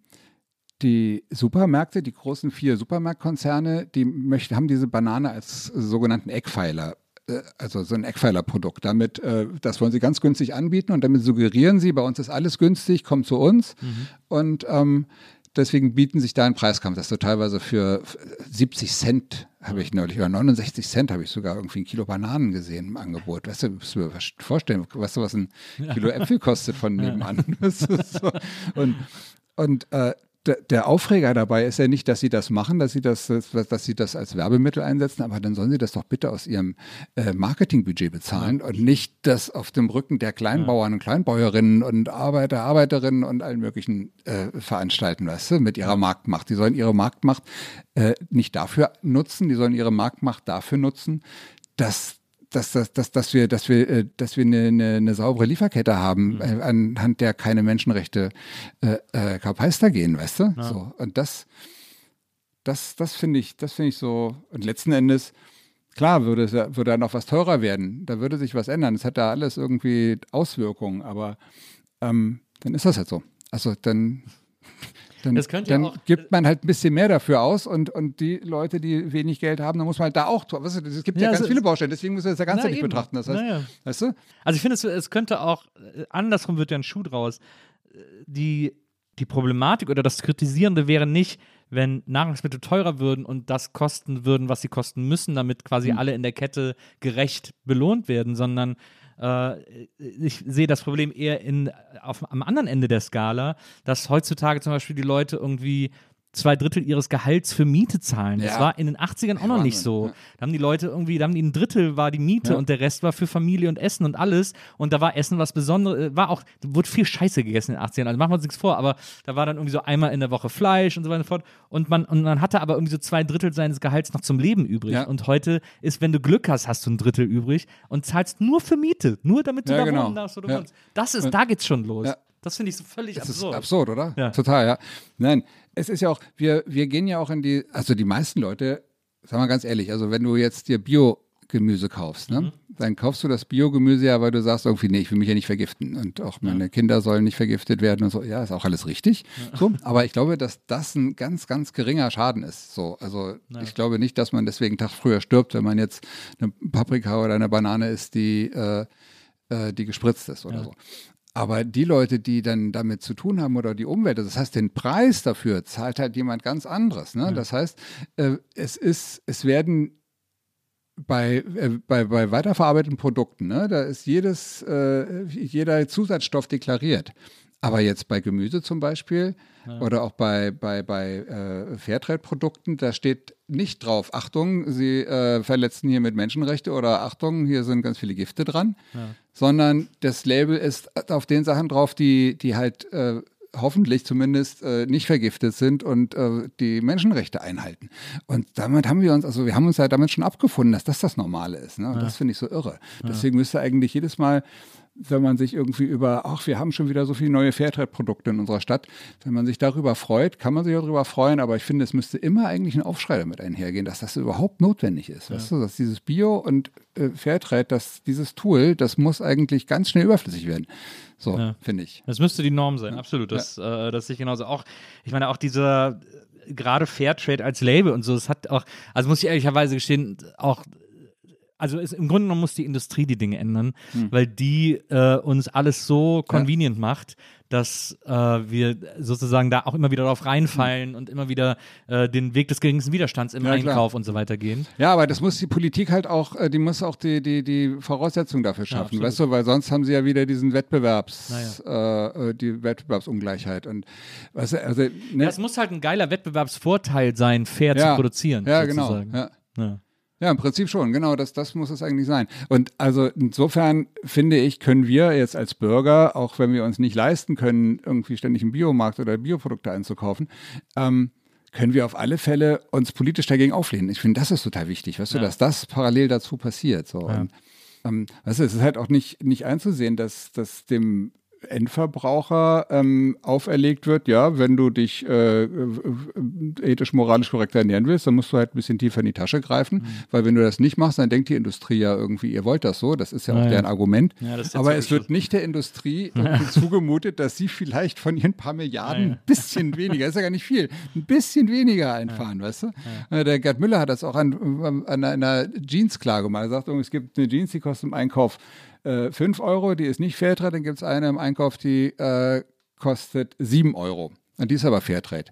die Supermärkte, die großen vier Supermarktkonzerne, die möchten, haben diese Banane als sogenannten Eckpfeiler äh, also so ein Eckpfeilerprodukt. Damit, äh, das wollen sie ganz günstig anbieten und damit suggerieren sie, bei uns ist alles günstig, kommt zu uns. Mhm. Und ähm, deswegen bieten sich da einen Preiskampf, dass du teilweise für 70 Cent habe ich neulich, oder 69 Cent habe ich sogar irgendwie ein Kilo Bananen gesehen im Angebot. Weißt du, musst du dir vorstellen, weißt du, was ein Kilo Äpfel kostet von nebenan? so. Und, und äh, der Aufreger dabei ist ja nicht, dass sie das machen, dass sie das, dass sie das als Werbemittel einsetzen, aber dann sollen sie das doch bitte aus ihrem äh, Marketingbudget bezahlen und nicht das auf dem Rücken der Kleinbauern und Kleinbäuerinnen und Arbeiter, Arbeiterinnen und allen möglichen äh, veranstalten, weißt du, mit ihrer Marktmacht. Die sollen ihre Marktmacht äh, nicht dafür nutzen, die sollen ihre Marktmacht dafür nutzen, dass dass, dass, dass, dass wir, dass wir, äh, dass wir eine, eine, eine saubere Lieferkette haben, mhm. Äh, anhand der keine Menschenrechte äh, äh, Kapeister gehen, weißt du? Ja. So. Und das, das, das finde ich, das finde ich so. Und letzten Endes, klar, würde, würde dann auch was teurer werden. Da würde sich was ändern. Es hat da alles irgendwie Auswirkungen, aber ähm, dann ist das halt so. Also dann dann, dann auch, gibt man halt ein bisschen mehr dafür aus und, und die Leute, die wenig Geld haben, dann muss man halt da auch tun. Weißt du, es gibt ja, ja ganz also viele Baustellen, deswegen muss man das ja ganzheitlich betrachten. Das heißt, naja. weißt du? Also ich finde, es, es könnte auch, äh, andersrum wird ja ein Schuh draus. Die die Problematik oder das Kritisierende wäre nicht, wenn Nahrungsmittel teurer würden und das kosten würden, was sie kosten müssen, damit quasi Mhm. alle in der Kette gerecht belohnt werden, sondern äh, ich sehe das Problem eher in, auf, am anderen Ende der Skala, dass heutzutage zum Beispiel die Leute irgendwie zwei Drittel ihres Gehalts für Miete zahlen. Das Ja. war in den 80ern auch noch nicht Wahnsinn, so. ja. Da haben die Leute irgendwie, da haben die ein Drittel war die Miete Ja. und der Rest war für Familie und Essen und alles. Und da war Essen was Besonderes, war auch, da wurde viel Scheiße gegessen in den 80ern, also machen wir uns nichts vor, aber da war dann irgendwie so einmal in der Woche Fleisch und so weiter und so fort. Und man, und man hatte aber irgendwie so zwei Drittel seines Gehalts noch zum Leben übrig. Ja. Und heute ist, wenn du Glück hast, hast du ein Drittel übrig und zahlst nur für Miete, nur damit du Ja, da genau. wohnen darfst, wo du Ja. wohnst. Das ist, da geht's schon los. Ja. Das finde ich so völlig Das absurd. ist absurd, oder? Ja. Total, ja. Nein, es ist ja auch, wir, wir gehen ja auch in die, also die meisten Leute, sag mal ganz ehrlich, also wenn du jetzt dir Bio-Gemüse kaufst, ne, dann kaufst du das Biogemüse ja, weil du sagst irgendwie, nee, ich will mich ja nicht vergiften und auch meine Kinder sollen nicht vergiftet werden und so. Ja, ist auch alles richtig. So, aber ich glaube, dass das ein ganz, ganz geringer Schaden ist. So, also ich glaube nicht, dass man deswegen einen Tag früher stirbt, wenn man jetzt eine Paprika oder eine Banane isst, die, äh, äh, die gespritzt ist oder so. Aber die Leute, die dann damit zu tun haben oder die Umwelt, das heißt, den Preis dafür zahlt halt jemand ganz anderes. Ne? Das heißt, äh, es ist, es werden bei, äh, bei, bei weiterverarbeiteten Produkten, ne, da ist jedes, äh, jeder Zusatzstoff deklariert. Aber jetzt bei Gemüse zum Beispiel oder auch bei, bei, bei äh, Fairtrade-Produkten, da steht nicht drauf, Achtung, Sie äh, verletzen hier mit Menschenrechte oder Achtung, hier sind ganz viele Gifte dran, sondern das Label ist auf den Sachen drauf, die, die halt äh, hoffentlich zumindest äh, nicht vergiftet sind und äh, die Menschenrechte einhalten. Und damit haben wir uns, also wir haben uns ja damit schon abgefunden, dass das das Normale ist. Ne? Und das finde ich so irre. Deswegen müsste eigentlich jedes Mal, wenn man sich irgendwie über, ach, wir haben schon wieder so viele neue Fairtrade-Produkte in unserer Stadt, wenn man sich darüber freut, kann man sich auch darüber freuen, aber ich finde, es müsste immer eigentlich ein Aufschrei damit einhergehen, dass das überhaupt notwendig ist. Weißt du, dass dieses Bio und äh, Fairtrade, dass dieses Tool, das muss eigentlich ganz schnell überflüssig werden. So, Ja. finde ich. Das müsste die Norm sein, absolut. Das, äh, das sehe ich genauso auch. Ich meine, auch dieser, äh, gerade Fairtrade als Label und so, es hat auch, also muss ich ehrlicherweise gestehen, auch also es, im Grunde genommen muss die Industrie die Dinge ändern, Hm. weil die äh, uns alles so convenient macht, dass äh, wir sozusagen da auch immer wieder drauf reinfallen und immer wieder äh, den Weg des geringsten Widerstands im Hm. Ja, klar. Einkauf und so weiter gehen. Ja, aber das muss die Politik halt auch, äh, die muss auch die, die, die Voraussetzungen dafür schaffen, absolut. weißt du, weil sonst haben sie ja wieder diesen Wettbewerbs, äh, äh, die Wettbewerbsungleichheit und du, also, ne, Ja, es muss halt ein geiler Wettbewerbsvorteil sein, fair Ja. zu produzieren. ja, sozusagen. genau, ja. Ja. Ja, im Prinzip schon, genau, das, das muss es eigentlich sein. Und also insofern finde ich, können wir jetzt als Bürger, auch wenn wir uns nicht leisten können, irgendwie ständig im Biomarkt oder Bioprodukte einzukaufen, ähm, können wir auf alle Fälle uns politisch dagegen auflehnen. Ich finde, das ist total wichtig, weißt du, dass das parallel dazu passiert. So. Und, ähm, weißt du, es ist halt auch nicht, nicht einzusehen, dass, dass dem Endverbraucher ähm, auferlegt wird, ja, wenn du dich äh, ethisch, moralisch korrekt ernähren willst, dann musst du halt ein bisschen tiefer in die Tasche greifen, Mhm. weil wenn du das nicht machst, dann denkt die Industrie ja irgendwie, ihr wollt das so, das ist ja auch Ja, ja. deren Argument. Ja, Aber es wird nicht der Industrie irgendwie zugemutet, dass sie vielleicht von ihren paar Milliarden ein bisschen weniger, ist ja gar nicht viel, ein bisschen weniger einfahren, weißt du? Äh, Der Gerd Müller hat das auch an, an einer Jeans-Klage mal gesagt, es gibt eine Jeans, die kostet im Einkauf äh, 5 Euro, die ist nicht Fairtrade, dann gibt es eine im Einkauf, die äh, kostet 7 Euro. Und die ist aber Fairtrade.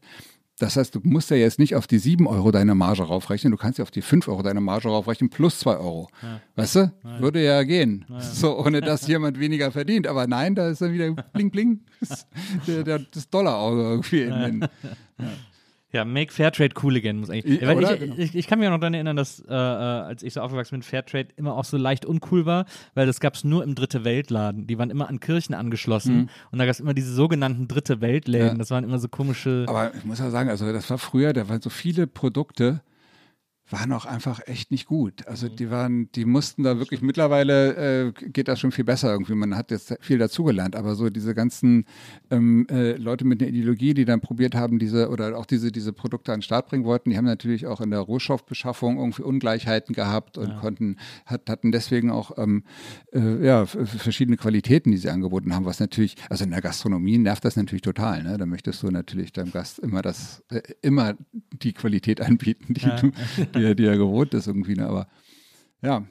Das heißt, du musst ja jetzt nicht auf die 7 Euro deine Marge raufrechnen, du kannst ja auf die 5 Euro deine Marge raufrechnen plus 2 Euro. Weißt du? Würde ja gehen. So, ohne dass jemand weniger verdient. Aber nein, da ist dann wieder bling bling. der, der, das Dollarauge irgendwie in den. Ja, make Fairtrade cool again muss eigentlich. Ja, Ja, ich, Genau. ich, ich kann mich auch noch daran erinnern, dass äh, äh, als ich so aufgewachsen bin, Fairtrade immer auch so leicht uncool war, weil das gab es nur im Dritte Weltladen. Die waren immer an Kirchen angeschlossen und da gab es immer diese sogenannten Dritte Weltläden. Mhm. Ja. Das waren immer so komische. Aber ich muss ja sagen, also das war früher, da waren so viele Produkte, waren auch einfach echt nicht gut. Also die waren, die mussten da wirklich, mittlerweile äh, geht das schon viel besser irgendwie. Man hat jetzt viel dazugelernt, aber so diese ganzen ähm, äh, Leute mit einer Ideologie, die dann probiert haben, diese oder auch diese, diese Produkte an den Start bringen wollten, die haben natürlich auch in der Rohstoffbeschaffung irgendwie Ungleichheiten gehabt und konnten, hat, hatten deswegen auch ähm, äh, ja, verschiedene Qualitäten, die sie angeboten haben, was natürlich, also in der Gastronomie nervt das natürlich total. Ne? Da möchtest du natürlich deinem Gast immer das, äh, immer die Qualität anbieten, die, du, die, die er gewohnt ist irgendwie. Ne? Aber ja,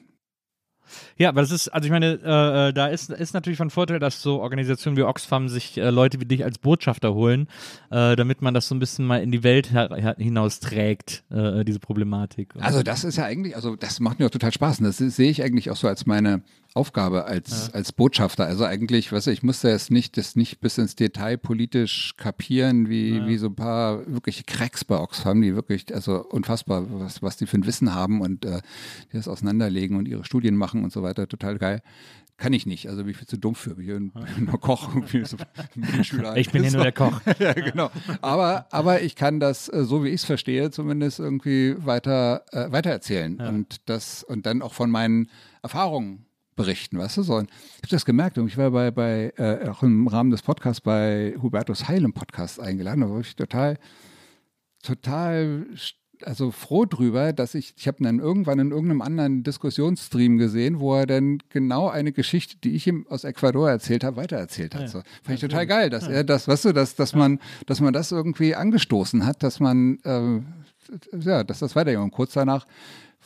Ja, aber das ist, also ich meine, äh, äh, da ist, ist natürlich von Vorteil, dass so Organisationen wie Oxfam sich äh, Leute wie dich als Botschafter holen, äh, damit man das so ein bisschen mal in die Welt hinaus trägt, äh, diese Problematik. Also das ist ja eigentlich, also das macht mir auch total Spaß und das sehe ich eigentlich auch so als meine Aufgabe als, ja. als Botschafter. Also eigentlich, weißt du, ich musste jetzt nicht, das nicht bis ins Detail politisch kapieren, wie, ja. wie so ein paar wirklich Cracks bei Oxfam, die wirklich, also unfassbar, was, was die für ein Wissen haben und äh, die das auseinanderlegen und ihre Studien machen und so weiter, total geil. Kann ich nicht, also bin ich viel zu dumm für. Ich bin nur Koch. So ich bin hier nur der Koch. ja, genau. Aber, aber ich kann das, äh, so wie ich es verstehe, zumindest irgendwie weiter, äh, weitererzählen ja. und das und dann auch von meinen Erfahrungen berichten, weißt du so. Und ich habe das gemerkt und ich war bei, bei äh, auch im Rahmen des Podcasts bei Hubertus Heil im Podcast eingeladen, da war ich total, total also froh drüber, dass ich, ich habe dann irgendwann in irgendeinem anderen Diskussionsstream gesehen, wo er dann genau eine Geschichte, die ich ihm aus Ecuador erzählt habe, weitererzählt hat. Ja. So. Fand ich total geil, dass ja. er das, weißt du, dass, dass man, dass man das irgendwie angestoßen hat, dass man, äh, ja, dass das weitergeht. Und kurz danach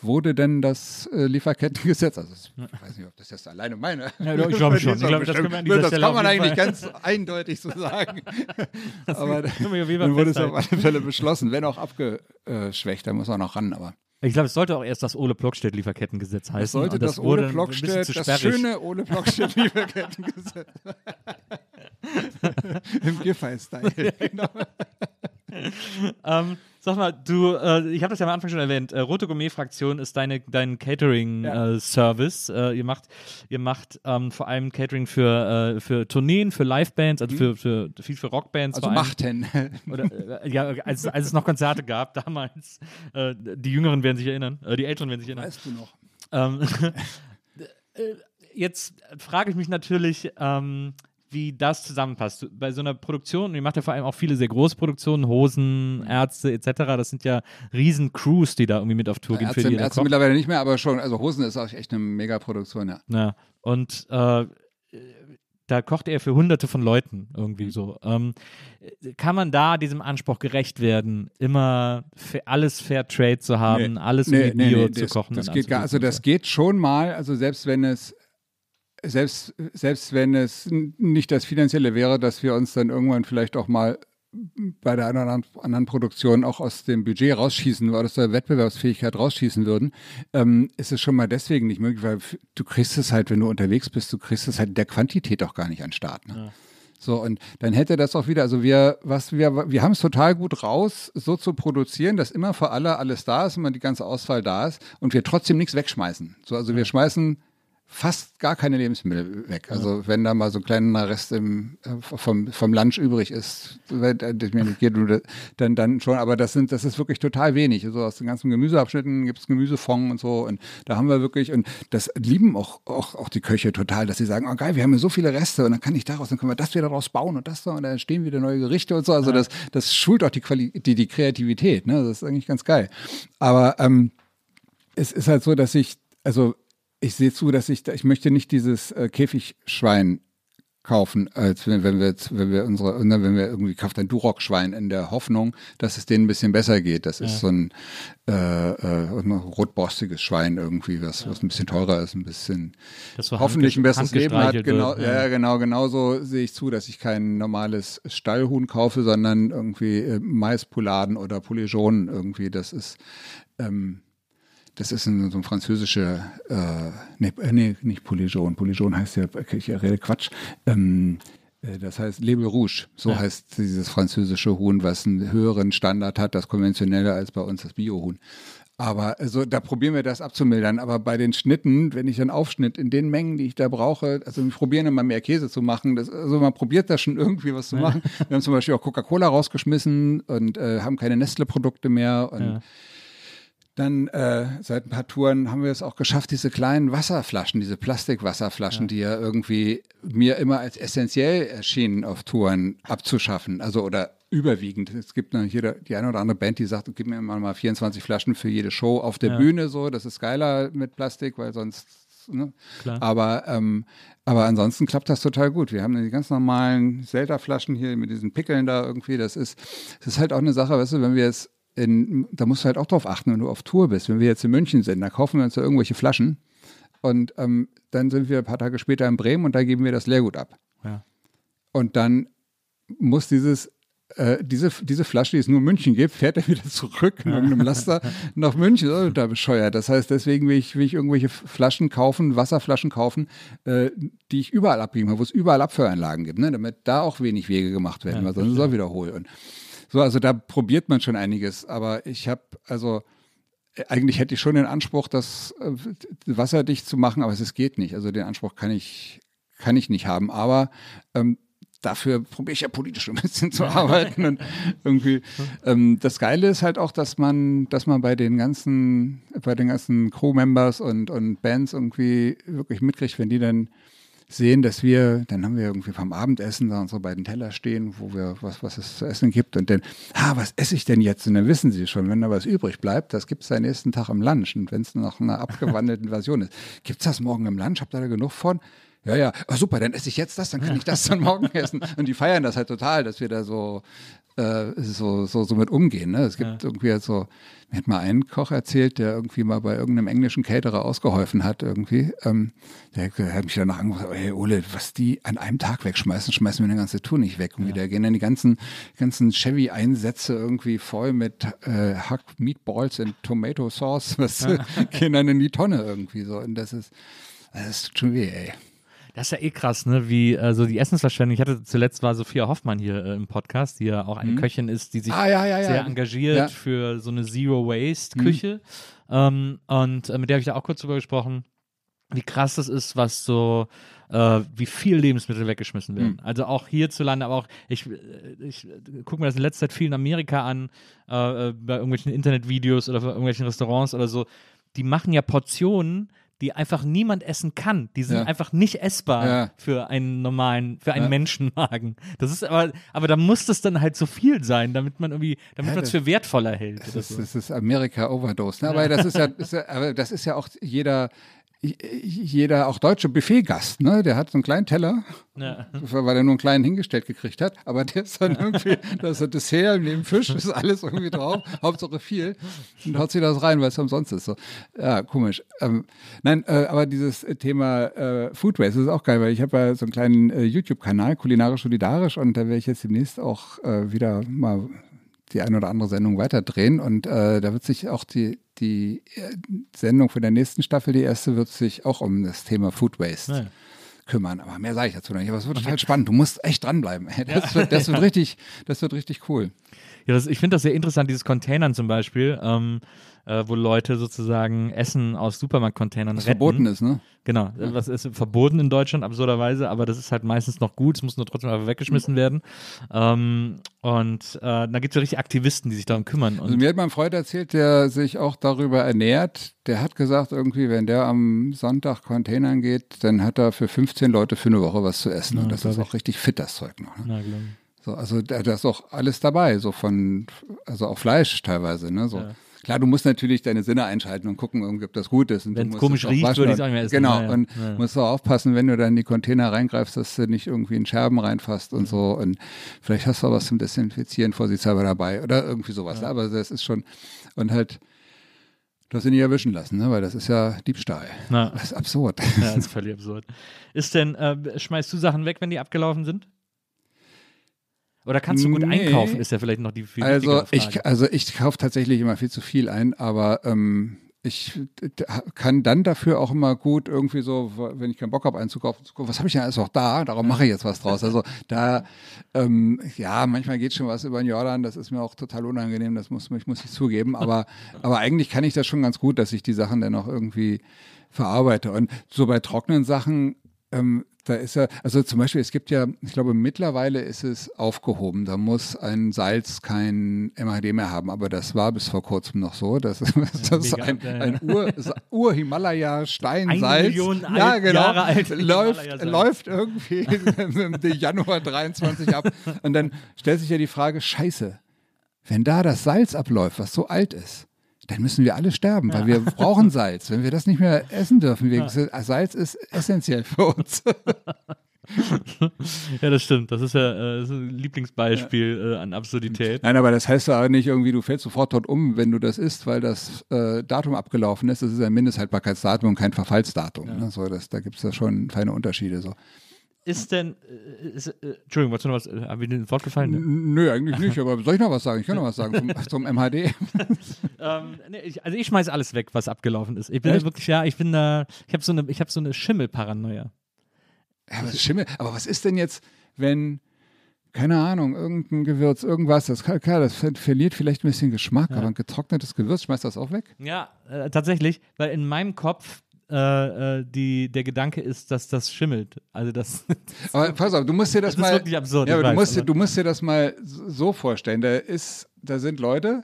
wurde denn das äh, Lieferkettengesetz, also ich weiß nicht, ob das jetzt alleine meine. Ja, ich glaube schon. Ich glaube, das, kann man, das kann man eigentlich ganz eindeutig so sagen. aber dann wurde es auf alle Fälle beschlossen, wenn auch abgeschwächt, da muss er noch ran, aber. Ich glaube, es sollte auch erst das Ole Blockstedt Lieferkettengesetz heißen. Es sollte das, das Ole Blockstedt, das schöne Ole Blockstedt Lieferkettengesetz. Im Giffey-Style. Ja, genau. ähm, Sag mal, du, äh, ich habe das ja am Anfang schon erwähnt, äh, Rote Gourmet-Fraktion ist deine, dein Catering-Service. Ja. Äh, ihr macht, ihr macht ähm, vor allem Catering für, äh, für Tourneen, für Livebands, also mhm. für, für viel für Rockbands. Also machten. Oder, äh, ja, als, als es noch Konzerte gab damals. Äh, die Jüngeren werden sich erinnern, die Älteren werden sich erinnern. Weißt du noch. Ähm, jetzt frage ich mich natürlich, ähm, wie das zusammenpasst. Bei so einer Produktion, und ihr macht ja vor allem auch viele sehr große Produktionen, Hosen, Ärzte etc., das sind ja riesen Crews, die da irgendwie mit auf Tour gehen. Ärzte, für die Ärzte mittlerweile nicht mehr, aber schon, also Hosen ist auch echt eine Megaproduktion, ja. Ja, und äh, da kocht er für hunderte von Leuten irgendwie so. Ähm, kann man da diesem Anspruch gerecht werden, immer alles Fair Trade zu haben, nee, alles nee, nee, Bio zu das, kochen? Das geht gar, also das geht schon mal, also selbst wenn es selbst, selbst wenn es nicht das Finanzielle wäre, dass wir uns dann irgendwann vielleicht auch mal bei der einen oder anderen Produktion auch aus dem Budget rausschießen oder aus der Wettbewerbsfähigkeit rausschießen würden, ähm, ist es schon mal deswegen nicht möglich, weil du kriegst es halt, wenn du unterwegs bist, du kriegst es halt in der Quantität auch gar nicht an Start. Ne? Ja. So, und dann hätte das auch wieder, also wir, was wir, wir haben es total gut raus, so zu produzieren, dass immer für alle alles da ist, immer die ganze Auswahl da ist und wir trotzdem nichts wegschmeißen. So, also wir schmeißen fast gar keine Lebensmittel weg. Also wenn da mal so ein kleiner Rest im, äh, vom, vom Lunch übrig ist, das mir nicht geht, dann, dann schon. Aber das sind, das ist wirklich total wenig. Also aus den ganzen Gemüseabschnitten gibt es Gemüsefond und so. Und da haben wir wirklich, und das lieben auch, auch, auch die Köche total, dass sie sagen, oh geil, wir haben ja so viele Reste und dann kann ich daraus, dann können wir das wieder daraus bauen und das da und dann stehen wieder neue Gerichte und so. Also das, das schult auch die, Quali die, die Kreativität. Ne? Das ist eigentlich ganz geil. Aber ähm, es ist halt so, dass ich, also ich sehe zu, dass ich, ich möchte nicht dieses äh, Käfigschwein kaufen, als wenn, wenn wir jetzt, wenn wir unsere, ne, wenn wir irgendwie kauft ein Duroc-Schwein in der Hoffnung, dass es denen ein bisschen besser geht. Das ist ja. so ein, äh, äh, ein rotborstiges Schwein irgendwie, was, ja. was ein bisschen teurer ist, ein bisschen hoffentlich ein besseres Leben hat. Genau, wird, ja. ja, genau, genauso sehe ich zu, dass ich kein normales Stallhuhn kaufe, sondern irgendwie äh, Maispuladen oder Polygonen irgendwie. Das ist ähm, das ist ein, so ein französischer, äh, nee, äh, nee, nicht Polygon. Polygon heißt ja, ich rede Quatsch. Ähm, äh, das heißt Label Rouge, so ja. heißt dieses französische Huhn, was einen höheren Standard hat, das konventionelle als bei uns das Biohuhn. Aber also da probieren wir das abzumildern. Aber bei den Schnitten, wenn ich dann aufschnitt in den Mengen, die ich da brauche, also wir probieren immer mehr Käse zu machen. Das, also man probiert da schon irgendwie was zu machen. Wir haben zum Beispiel auch Coca-Cola rausgeschmissen und äh, haben keine Nestle-Produkte mehr. Und ja. Dann äh, seit ein paar Touren haben wir es auch geschafft, diese kleinen Wasserflaschen, diese Plastikwasserflaschen, ja. die ja irgendwie mir immer als essentiell erschienen auf Touren abzuschaffen. Also oder überwiegend. Es gibt noch hier die eine oder andere Band, die sagt, gib mir mal, mal 24 Flaschen für jede Show auf der ja. Bühne. So, das ist geiler mit Plastik, weil sonst. Ne? Aber ähm, aber ansonsten klappt das total gut. Wir haben die ganz normalen Zelda-Flaschen hier mit diesen Pickeln da irgendwie. Das ist, das ist halt auch eine Sache, weißt du, wenn wir jetzt in, da musst du halt auch drauf achten, wenn du auf Tour bist. Wenn wir jetzt in München sind, da kaufen wir uns da irgendwelche Flaschen. Und ähm, dann sind wir ein paar Tage später in Bremen und da geben wir das Leergut ab. Ja. Und dann muss dieses äh, diese, diese Flasche, die es nur in München gibt, fährt er wieder zurück in irgendeinem Laster nach München. Oh, da bescheuert. Das heißt, deswegen will ich, will ich irgendwelche Flaschen kaufen, Wasserflaschen kaufen, äh, die ich überall abgeben habe, wo es überall Abführanlagen gibt, ne? damit da auch wenig Wege gemacht werden, Ja, weil sonst ist es auch wieder hohl. Und so, also da probiert man schon einiges. Aber ich habe, also äh, eigentlich hätte ich schon den Anspruch, das äh, wasserdicht zu machen, aber es geht nicht. Also den Anspruch kann ich, kann ich nicht haben. Aber ähm, dafür probiere ich ja politisch ein bisschen zu arbeiten. Und irgendwie, ähm, das Geile ist halt auch, dass man, dass man bei den ganzen, bei den ganzen Crew-Members und, und Bands irgendwie wirklich mitkriegt, wenn die dann sehen, dass wir, dann haben wir irgendwie vom Abendessen da unsere beiden Teller stehen, wo wir was, was es zu essen gibt und dann, ah, was esse ich denn jetzt? Und dann wissen sie schon, wenn da was übrig bleibt, das gibt es am nächsten Tag im Lunch und wenn es noch eine abgewandelte Version ist. Gibt es das morgen im Lunch? Habt ihr da genug von? Ja, ja, oh, super, dann esse ich jetzt das, dann kann ich das dann morgen essen. Und die feiern das halt total, dass wir da so, äh, so, so, so mit umgehen. Ne? Es gibt irgendwie halt so, mir hat mal ein Koch erzählt, der irgendwie mal bei irgendeinem englischen Caterer ausgeholfen hat irgendwie. Ähm, der, der hat mich danach angerufen, hey Ole, was die an einem Tag wegschmeißen, schmeißen wir eine ganze Tour nicht weg. Und da gehen dann die ganzen, ganzen Chevy-Einsätze irgendwie voll mit äh, Hack Meatballs und Tomato Sauce, was gehen dann in die Tonne irgendwie so. Und das ist, das ist schon weh, ey. Das ist ja eh krass, ne? Wie äh, so die Essensverschwendung. Ich hatte zuletzt war Sophia Hoffmann hier äh, im Podcast, die ja auch eine Köchin ist, die sich Ah, ja, ja, ja. sehr engagiert für so eine Zero Waste Küche. Ähm, und äh, mit der habe ich da auch kurz drüber gesprochen, wie krass das ist, was so äh, wie viel Lebensmittel weggeschmissen werden. Also auch hierzulande, aber auch, ich, äh, ich gucke mir das in letzter Zeit viel in Amerika an, äh, äh, bei irgendwelchen Internetvideos oder bei irgendwelchen Restaurants oder so. Die machen ja Portionen, die einfach niemand essen kann. Die sind Ja. einfach nicht essbar Ja. für einen normalen, für einen Ja. Menschenmagen. Das ist aber, aber da muss das dann halt so viel sein, damit man irgendwie, damit man es für wertvoller hält. Das ist, das ist Amerika Overdose. Ne? Aber das ist ja, ist ja, aber das ist ja auch jeder, jeder auch deutsche Buffetgast, ne? Der hat so einen kleinen Teller, Ja. weil er nur einen kleinen hingestellt gekriegt hat. Aber der ist dann irgendwie, da ist ein Dessert neben Fisch, ist alles irgendwie drauf, Hauptsache viel. Und haut sich das rein, weil es umsonst ist. So. Ja, komisch. Ähm, nein, äh, aber dieses Thema äh, Food Waste ist auch geil, weil ich habe ja so einen kleinen äh, YouTube-Kanal, kulinarisch solidarisch, und da werde ich jetzt demnächst auch äh, wieder mal die eine oder andere Sendung weiterdrehen und äh, da wird sich auch die, die äh, Sendung für der nächsten Staffel, die erste, wird sich auch um das Thema Food Waste Ja. kümmern. Aber mehr sage ich dazu noch nicht. Aber es wird total spannend. Du musst echt dranbleiben. Das, wird, das wird richtig, das wird richtig cool. Ja, das, ich finde das sehr interessant, dieses Containern zum Beispiel, ähm, äh, wo Leute sozusagen Essen aus Supermarktcontainern Was retten. verboten ist, ne? Genau, äh, was ist verboten in Deutschland, absurderweise, aber das ist halt meistens noch gut, es muss nur trotzdem einfach weggeschmissen werden. Ähm, und äh, da gibt es ja richtig Aktivisten, die sich darum kümmern. Also mir hat mein Freund erzählt, der sich auch darüber ernährt. Der hat gesagt, irgendwie, wenn der am Sonntag Containern geht, dann hat er für 15 Leute für eine Woche was zu essen. Ja, Und das ist auch richtig fit, das Zeug noch. Ne? Na. So, also da, da ist auch alles dabei, so von, also auch Fleisch teilweise, ne? So. Ja. Klar, du musst natürlich deine Sinne einschalten und gucken, ob das gut ist. Wenn's musst komisch es riecht, würde auch nicht mehr essen. Genau, Ja, ja. und Ja. musst auch aufpassen, wenn du dann in die Container reingreifst, dass du nicht irgendwie in Scherben reinfasst und so. Und vielleicht hast du auch was zum Desinfizieren vorsichtshalber dabei oder irgendwie sowas. Aber das ist schon, und halt, du hast ihn nicht erwischen lassen, ne? weil das ist ja Diebstahl. Na. Das ist absurd. Ja, das ist völlig absurd. Ist denn, äh, schmeißt du Sachen weg, wenn die abgelaufen sind? Oder kannst du gut Nee. einkaufen, ist ja vielleicht noch die viel Also ich, also ich kaufe tatsächlich immer viel zu viel ein, aber ähm, ich kann dann dafür auch immer gut irgendwie so, wenn ich keinen Bock habe einzukaufen, zu gucken, was habe ich denn alles noch da? Darum mache ich jetzt was draus. Also da, ähm, ja, manchmal geht schon was über den Jordan, das ist mir auch total unangenehm, das muss, ich muss ich zugeben, aber, aber eigentlich kann ich das schon ganz gut, dass ich die Sachen dann auch irgendwie verarbeite. Und so bei trockenen Sachen, ähm, da ist ja, also zum Beispiel, es gibt ja, ich glaube, mittlerweile ist es aufgehoben. Da muss ein Salz kein MHD mehr haben, aber das war bis vor kurzem noch so. Das, das ist ein, ein Ur- Ur-Himalaya-Steinsalz. Alt- ja, genau, Jahre alt läuft, läuft irgendwie im Januar 23 ab. Und dann stellt sich ja die Frage, scheiße, wenn da das Salz abläuft, was so alt ist, dann müssen wir alle sterben, weil wir brauchen Salz. Wenn wir das nicht mehr essen dürfen, wir, Salz ist essentiell für uns. ja, das stimmt. Das ist ja äh, das ist ein Lieblingsbeispiel äh, an Absurdität. Nein, aber das heißt ja nicht irgendwie, du fällst sofort dort um, wenn du das isst, weil das äh, Datum abgelaufen ist. Das ist ein Mindesthaltbarkeitsdatum und kein Verfallsdatum. Ne? So, das, da gibt es ja schon feine Unterschiede. So. Ist denn, äh, ist, äh, Entschuldigung, noch was, äh, haben wir den Wort gefallen? N nö, eigentlich nicht, aber soll ich noch was sagen? Ich kann noch was sagen zum, zum MHD. ähm, nee, ich, also ich schmeiße alles weg, was abgelaufen ist. Ich bin da wirklich, ja, ich bin da, ich habe so eine, ich habe so eine Schimmelparanoia. Ja, was Schimmel, aber was ist denn jetzt, wenn, keine Ahnung, irgendein Gewürz, irgendwas, das, klar, das verliert vielleicht ein bisschen Geschmack, ja. aber ein getrocknetes Gewürz, schmeißt das auch weg? Ja, äh, tatsächlich, weil in meinem Kopf äh, äh, die, der Gedanke ist, dass das schimmelt. Also das. aber pass auf, du musst dir das, das mal. Ist wirklich absurd. Ja, aber du, musst, dir, du musst dir das mal so vorstellen. Da ist, da sind Leute,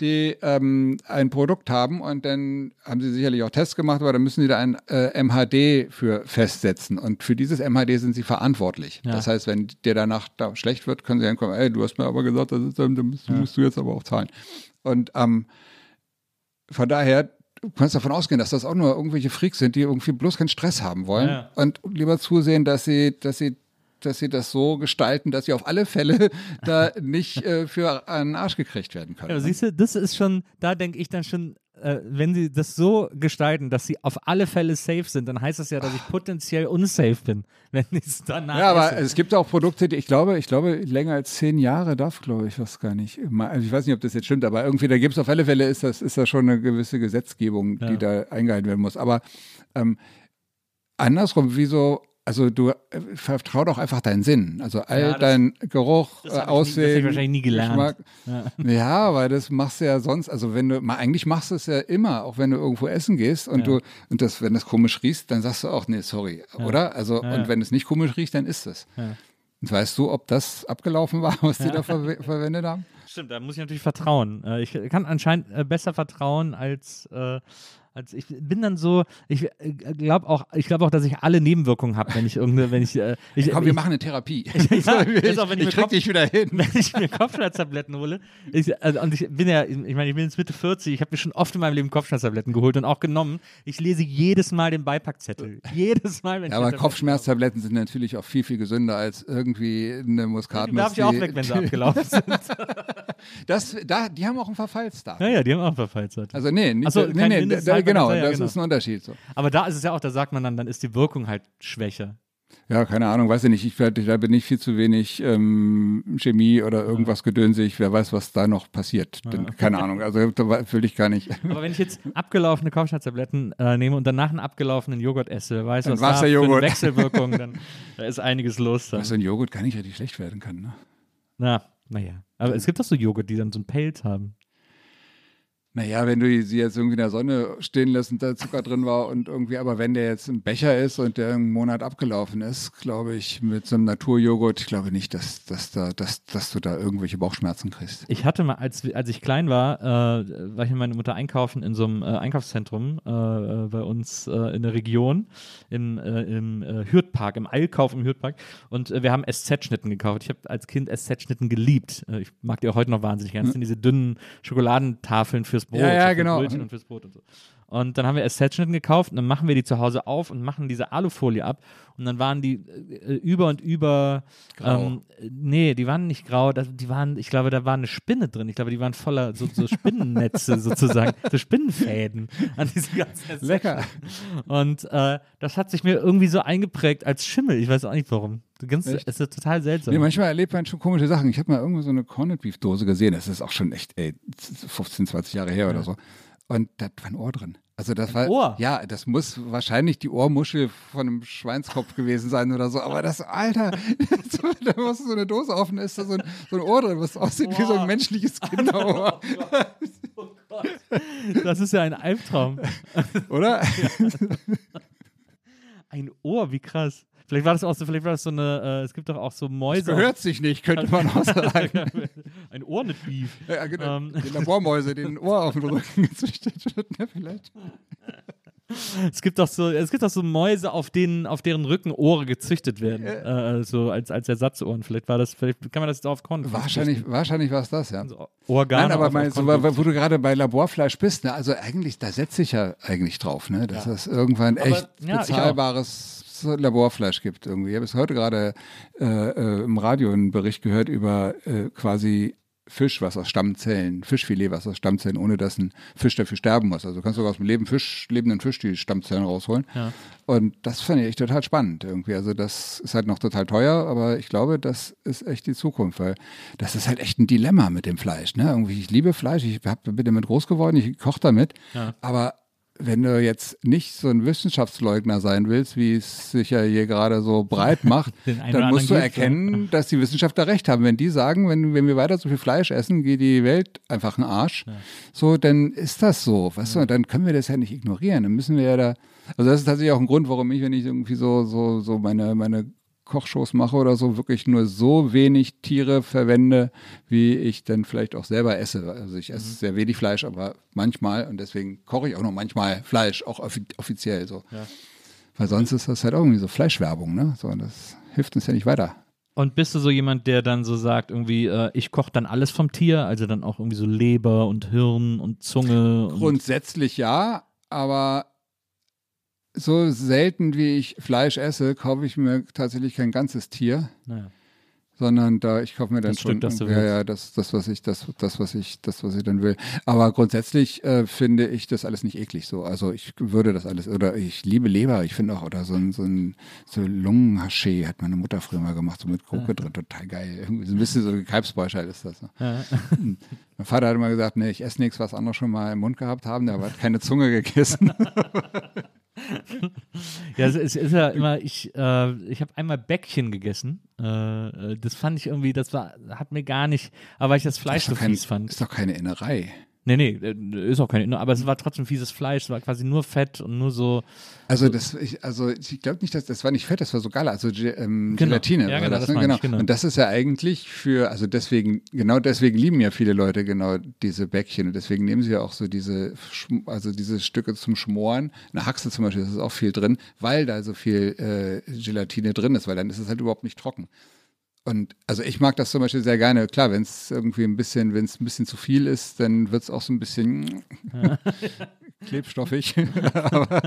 die ähm, ein Produkt haben und dann haben sie sicherlich auch Tests gemacht, aber dann müssen sie da ein äh, MHD für festsetzen und für dieses MHD sind sie verantwortlich. Ja. Das heißt, wenn dir danach da schlecht wird, können sie dann kommen, ey, du hast mir aber gesagt, das ist, dann musst, ja. musst du jetzt aber auch zahlen. Und ähm, von daher, du kannst davon ausgehen, dass das auch nur irgendwelche Freaks sind, die irgendwie bloß keinen Stress haben wollen ja. und lieber zusehen, dass sie, dass sie dass sie das so gestalten, dass sie auf alle Fälle da nicht äh, für einen Arsch gekriegt werden können. Ja, siehst du, das ist schon, da denke ich dann schon, äh, wenn sie das so gestalten, dass sie auf alle Fälle safe sind, dann heißt das ja, dass ich potenziell unsafe bin, wenn ich es danach Ja, aber esse. es gibt auch Produkte, die ich glaube, ich glaube, länger als zehn Jahre darf, glaube ich, was gar nicht. Also ich weiß nicht, ob das jetzt stimmt, aber irgendwie, da gibt es auf alle Fälle, ist das, ist das schon eine gewisse Gesetzgebung, die ja. da eingehalten werden muss. Aber ähm, andersrum, wieso also du äh, vertrau doch einfach deinen Sinn. Also all ja, das, dein Geruch, äh, Aussehen. Nie, das ich wahrscheinlich nie gelernt. Ja. ja, weil das machst du ja sonst, also wenn du, mal, eigentlich machst du es ja immer, auch wenn du irgendwo essen gehst und ja. du, und das, wenn das komisch riecht, dann sagst du auch, nee, sorry, oder? Also, und wenn es nicht komisch riecht, dann ist es. Und weißt du, ob das abgelaufen war, was die da ver verwendet haben? Stimmt, da muss ich natürlich vertrauen. Äh, ich kann anscheinend besser vertrauen als also ich bin dann so, ich äh, glaube auch, ich glaube auch, dass ich alle Nebenwirkungen habe, wenn ich irgendeine, wenn ich, äh, ich Komm, wir machen eine Therapie. Ich, ja, ich, auch, wenn ich, ich krieg Kopf, dich wieder hin. Wenn ich mir Kopfschmerztabletten hole, ich, also, und ich bin ja, ich meine, ich bin jetzt Mitte 40, ich habe mir schon oft in meinem Leben Kopfschmerztabletten geholt und auch genommen. Ich lese jedes Mal den Beipackzettel. jedes Mal, wenn ja, aber Kopfschmerztabletten sind natürlich auch viel, viel gesünder als irgendwie eine Muskatnuss. Die darf ich auch weg, wenn sie abgelaufen sind. das, da, die haben auch ein Verfallsdatum. Ja, ja, die haben auch ein Verfallsdatum. Also nee, nicht, so, nee, nee, da, genau, ja, das genau. ist ein Unterschied. So. Aber da ist es ja auch, da sagt man dann, dann ist die Wirkung halt schwächer. Ja, keine Ahnung, weiß ich nicht. Ich, da bin ich viel zu wenig ähm, Chemie oder irgendwas ja. gedönsig. Wer weiß, was da noch passiert. Ja. Denn, keine Ahnung, also da will ich gar nicht. Aber wenn ich jetzt abgelaufene Kopfschmerztabletten äh, nehme und danach einen abgelaufenen Joghurt esse, weiß was da für eine Wechselwirkung, dann da ist einiges los. Dann. Was ein Joghurt gar nicht richtig schlecht werden kann, ne? Na, naja. Aber es gibt doch so Joghurt, die dann so einen Pelz haben. Naja, wenn du sie jetzt irgendwie in der Sonne stehen lässt und da Zucker drin war und irgendwie, aber wenn der jetzt ein Becher ist und der einen Monat abgelaufen ist, glaube ich, mit so einem Naturjoghurt, ich glaube nicht, dass, dass, da, dass, dass du da irgendwelche Bauchschmerzen kriegst. Ich hatte mal, als, als ich klein war, äh, war ich mit meiner Mutter einkaufen in so einem äh, Einkaufszentrum äh, äh bei uns äh, in der Region, im, äh, im Hürtpark, im Eilkauf im Hürtpark und wir haben SZ-Schnitten gekauft. Ich habe als Kind SZ-Schnitten geliebt. ich mag die auch heute noch wahnsinnig gerne. Das sind diese dünnen Schokoladentafeln fürs Brot. Ja, ja, genau. Brötchen und fürs Brot und so. Und dann haben wir Asset-Schnitten gekauft und dann machen wir die zu Hause auf und machen diese Alufolie ab. Und dann waren die äh, über und über. Grau. Ähm, nee, die waren nicht grau. Das, die waren, ich glaube, da war eine Spinne drin. Ich glaube, die waren voller so, so Spinnennetze sozusagen, so Spinnenfäden an diesen ganzen Lecker. Und äh, das hat sich mir irgendwie so eingeprägt als Schimmel. Ich weiß auch nicht warum. Ganz, es ist total seltsam. Nee, manchmal erlebt man schon komische Sachen. Ich habe mal irgendwo so eine Corned Beef Dose gesehen. Das ist auch schon echt, ey, 15, 20 Jahre her ja. oder so. Und da war ein Ohr drin. Also das ein war Ohr. ja, das muss wahrscheinlich die Ohrmuschel von einem Schweinskopf gewesen sein oder so. Aber das Alter, da du so eine Dose offen, ist da so ein, so ein Ohr drin, was aussieht Ohr. wie so ein menschliches Kinderohr. Oh Gott. Oh Gott. Das ist ja ein Albtraum, oder? Ein Ohr, wie krass. Vielleicht war das auch so, vielleicht war das so eine, äh, es gibt doch auch so Mäuse. Das gehört sich nicht, könnte man auch sagen. Ein Ohr mit Beef. Ja, genau. Ähm. Die Labormäuse, die ein Ohr auf den Rücken gezüchtet wird, ne, vielleicht. Es gibt doch so, es gibt doch so Mäuse, auf denen, auf deren Rücken Ohren gezüchtet werden, äh, so als, als Ersatzohren. Vielleicht war das, vielleicht kann man das jetzt auf Korn. Wahrscheinlich, wahrscheinlich war es das, ja. Also Organe. Nein, aber mein, so, wo du gerade bei Laborfleisch bist, ne, also eigentlich, da setze ich ja eigentlich drauf, ne, dass ja. das irgendwann aber, echt ja, bezahlbares Laborfleisch gibt irgendwie. Ich habe es heute gerade äh, äh, im Radio einen Bericht gehört über äh, quasi Fisch, was aus Stammzellen, Fischfilet, was aus Stammzellen, ohne dass ein Fisch dafür sterben muss. Also du kannst sogar aus dem Leben Fisch, lebenden Fisch die Stammzellen rausholen. Ja. Und das fand ich echt total spannend irgendwie. Also das ist halt noch total teuer, aber ich glaube, das ist echt die Zukunft, weil das ist halt echt ein Dilemma mit dem Fleisch. Ne? Irgendwie, ich liebe Fleisch, ich bin damit groß geworden, ich koche damit, Ja. aber wenn du jetzt nicht so ein Wissenschaftsleugner sein willst, wie es sich ja hier gerade so breit macht, dann musst du erkennen, dass die Wissenschaftler recht haben. Wenn die sagen, wenn, wenn wir weiter so viel Fleisch essen, geht die Welt einfach einen Arsch, so, dann ist das so. Weißt du, dann können wir das ja nicht ignorieren. Dann müssen wir ja da. Also das ist tatsächlich auch ein Grund, warum ich, wenn ich irgendwie so, so, so meine, meine Kochshows mache oder so, wirklich nur so wenig Tiere verwende, wie ich dann vielleicht auch selber esse. Also ich esse sehr wenig Fleisch, aber manchmal und deswegen koche ich auch noch manchmal Fleisch, auch offi offiziell so. Ja. Weil sonst ist das halt irgendwie so Fleischwerbung, ne? So, das hilft uns ja nicht weiter. Und bist du so jemand, der dann so sagt, irgendwie, äh, ich koche dann alles vom Tier, also dann auch irgendwie so Leber und Hirn und Zunge und Grundsätzlich ja, aber so selten wie ich Fleisch esse, kaufe ich mir tatsächlich kein ganzes Tier. naja. sondern da ich kaufe mir dann Das schon Stück, das du ja willst. ja das das was ich das das was ich das was ich dann will aber grundsätzlich äh, finde ich das alles nicht eklig so also ich würde das alles oder ich liebe Leber ich finde auch oder so ein so ein so Lungenhaché hat meine Mutter früher mal gemacht so mit Gurke drin total geil irgendwie so ein bisschen so Kalbsbräuchheit ist das so. Ja. mein Vater hat immer gesagt nee ich esse nichts was andere schon mal im Mund gehabt haben der hat keine Zunge gegessen Ja, es, ist ja immer, ich, äh, ich habe einmal Bäckchen gegessen. Äh, äh, das fand ich irgendwie, das war, hat mir gar nicht, aber weil ich das Fleisch ist, so kein, fies fand. ist doch keine Innerei Nee, nee, äh, ist auch keine, aber es war trotzdem fieses Fleisch, es war quasi nur Fett und nur so. Also das, ich, also ich glaube nicht, dass das war nicht Fett, das war so Gala, also ähm, Genau. Gelatine. Ja, genau, das, das ne? genau. ich, genau. Und das ist ja eigentlich für, also deswegen, genau deswegen lieben ja viele Leute genau diese Bäckchen und deswegen nehmen sie ja auch so diese, also diese Stücke zum Schmoren. Eine Haxe zum Beispiel, das ist auch viel drin, weil da so viel äh, Gelatine drin ist, weil dann ist es halt überhaupt nicht trocken. Und also ich mag das zum Beispiel sehr gerne. Klar, wenn es irgendwie ein bisschen, wenn es ein bisschen zu viel ist, dann wird es auch so ein bisschen klebstoffig. aber,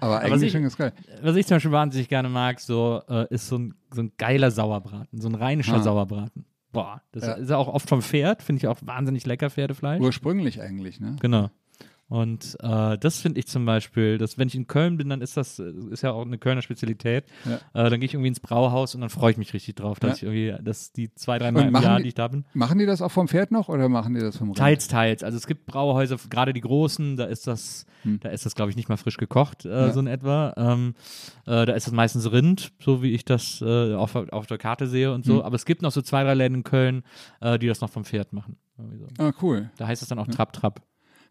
aber eigentlich ich- schon ganz geil. Was ich zum Beispiel wahnsinnig gerne mag, so äh, ist so ein, so ein geiler Sauerbraten, so ein rheinischer Ah. Sauerbraten. Boah, das Ja. ist ja auch oft vom Pferd, finde ich auch wahnsinnig lecker, Pferdefleisch. Ursprünglich eigentlich, ne? Genau. Und äh, das finde ich zum Beispiel, dass wenn ich in Köln bin, dann ist das äh, ist ja auch eine Kölner Spezialität. Ja. Äh, dann gehe ich irgendwie ins Brauhaus und dann freue ich mich richtig drauf, dass Ja. ich irgendwie, dass die zwei, drei Mal im Jahr, die- die ich da bin. Machen die das auch vom Pferd noch oder machen die das vom Rind? Teils, teils. Also es gibt Brauhäuser, gerade die großen, da ist das, da ist das, glaube ich, nicht mal frisch gekocht, äh, Hm. Ja. so in etwa. Ähm, äh, da ist das meistens Rind, so wie ich das äh, auf, auf der Karte sehe und so. Hm. Aber es gibt noch so zwei, drei Läden in Köln, die das noch vom Pferd machen. So. Ah, cool. Da heißt es dann auch Trap Trap.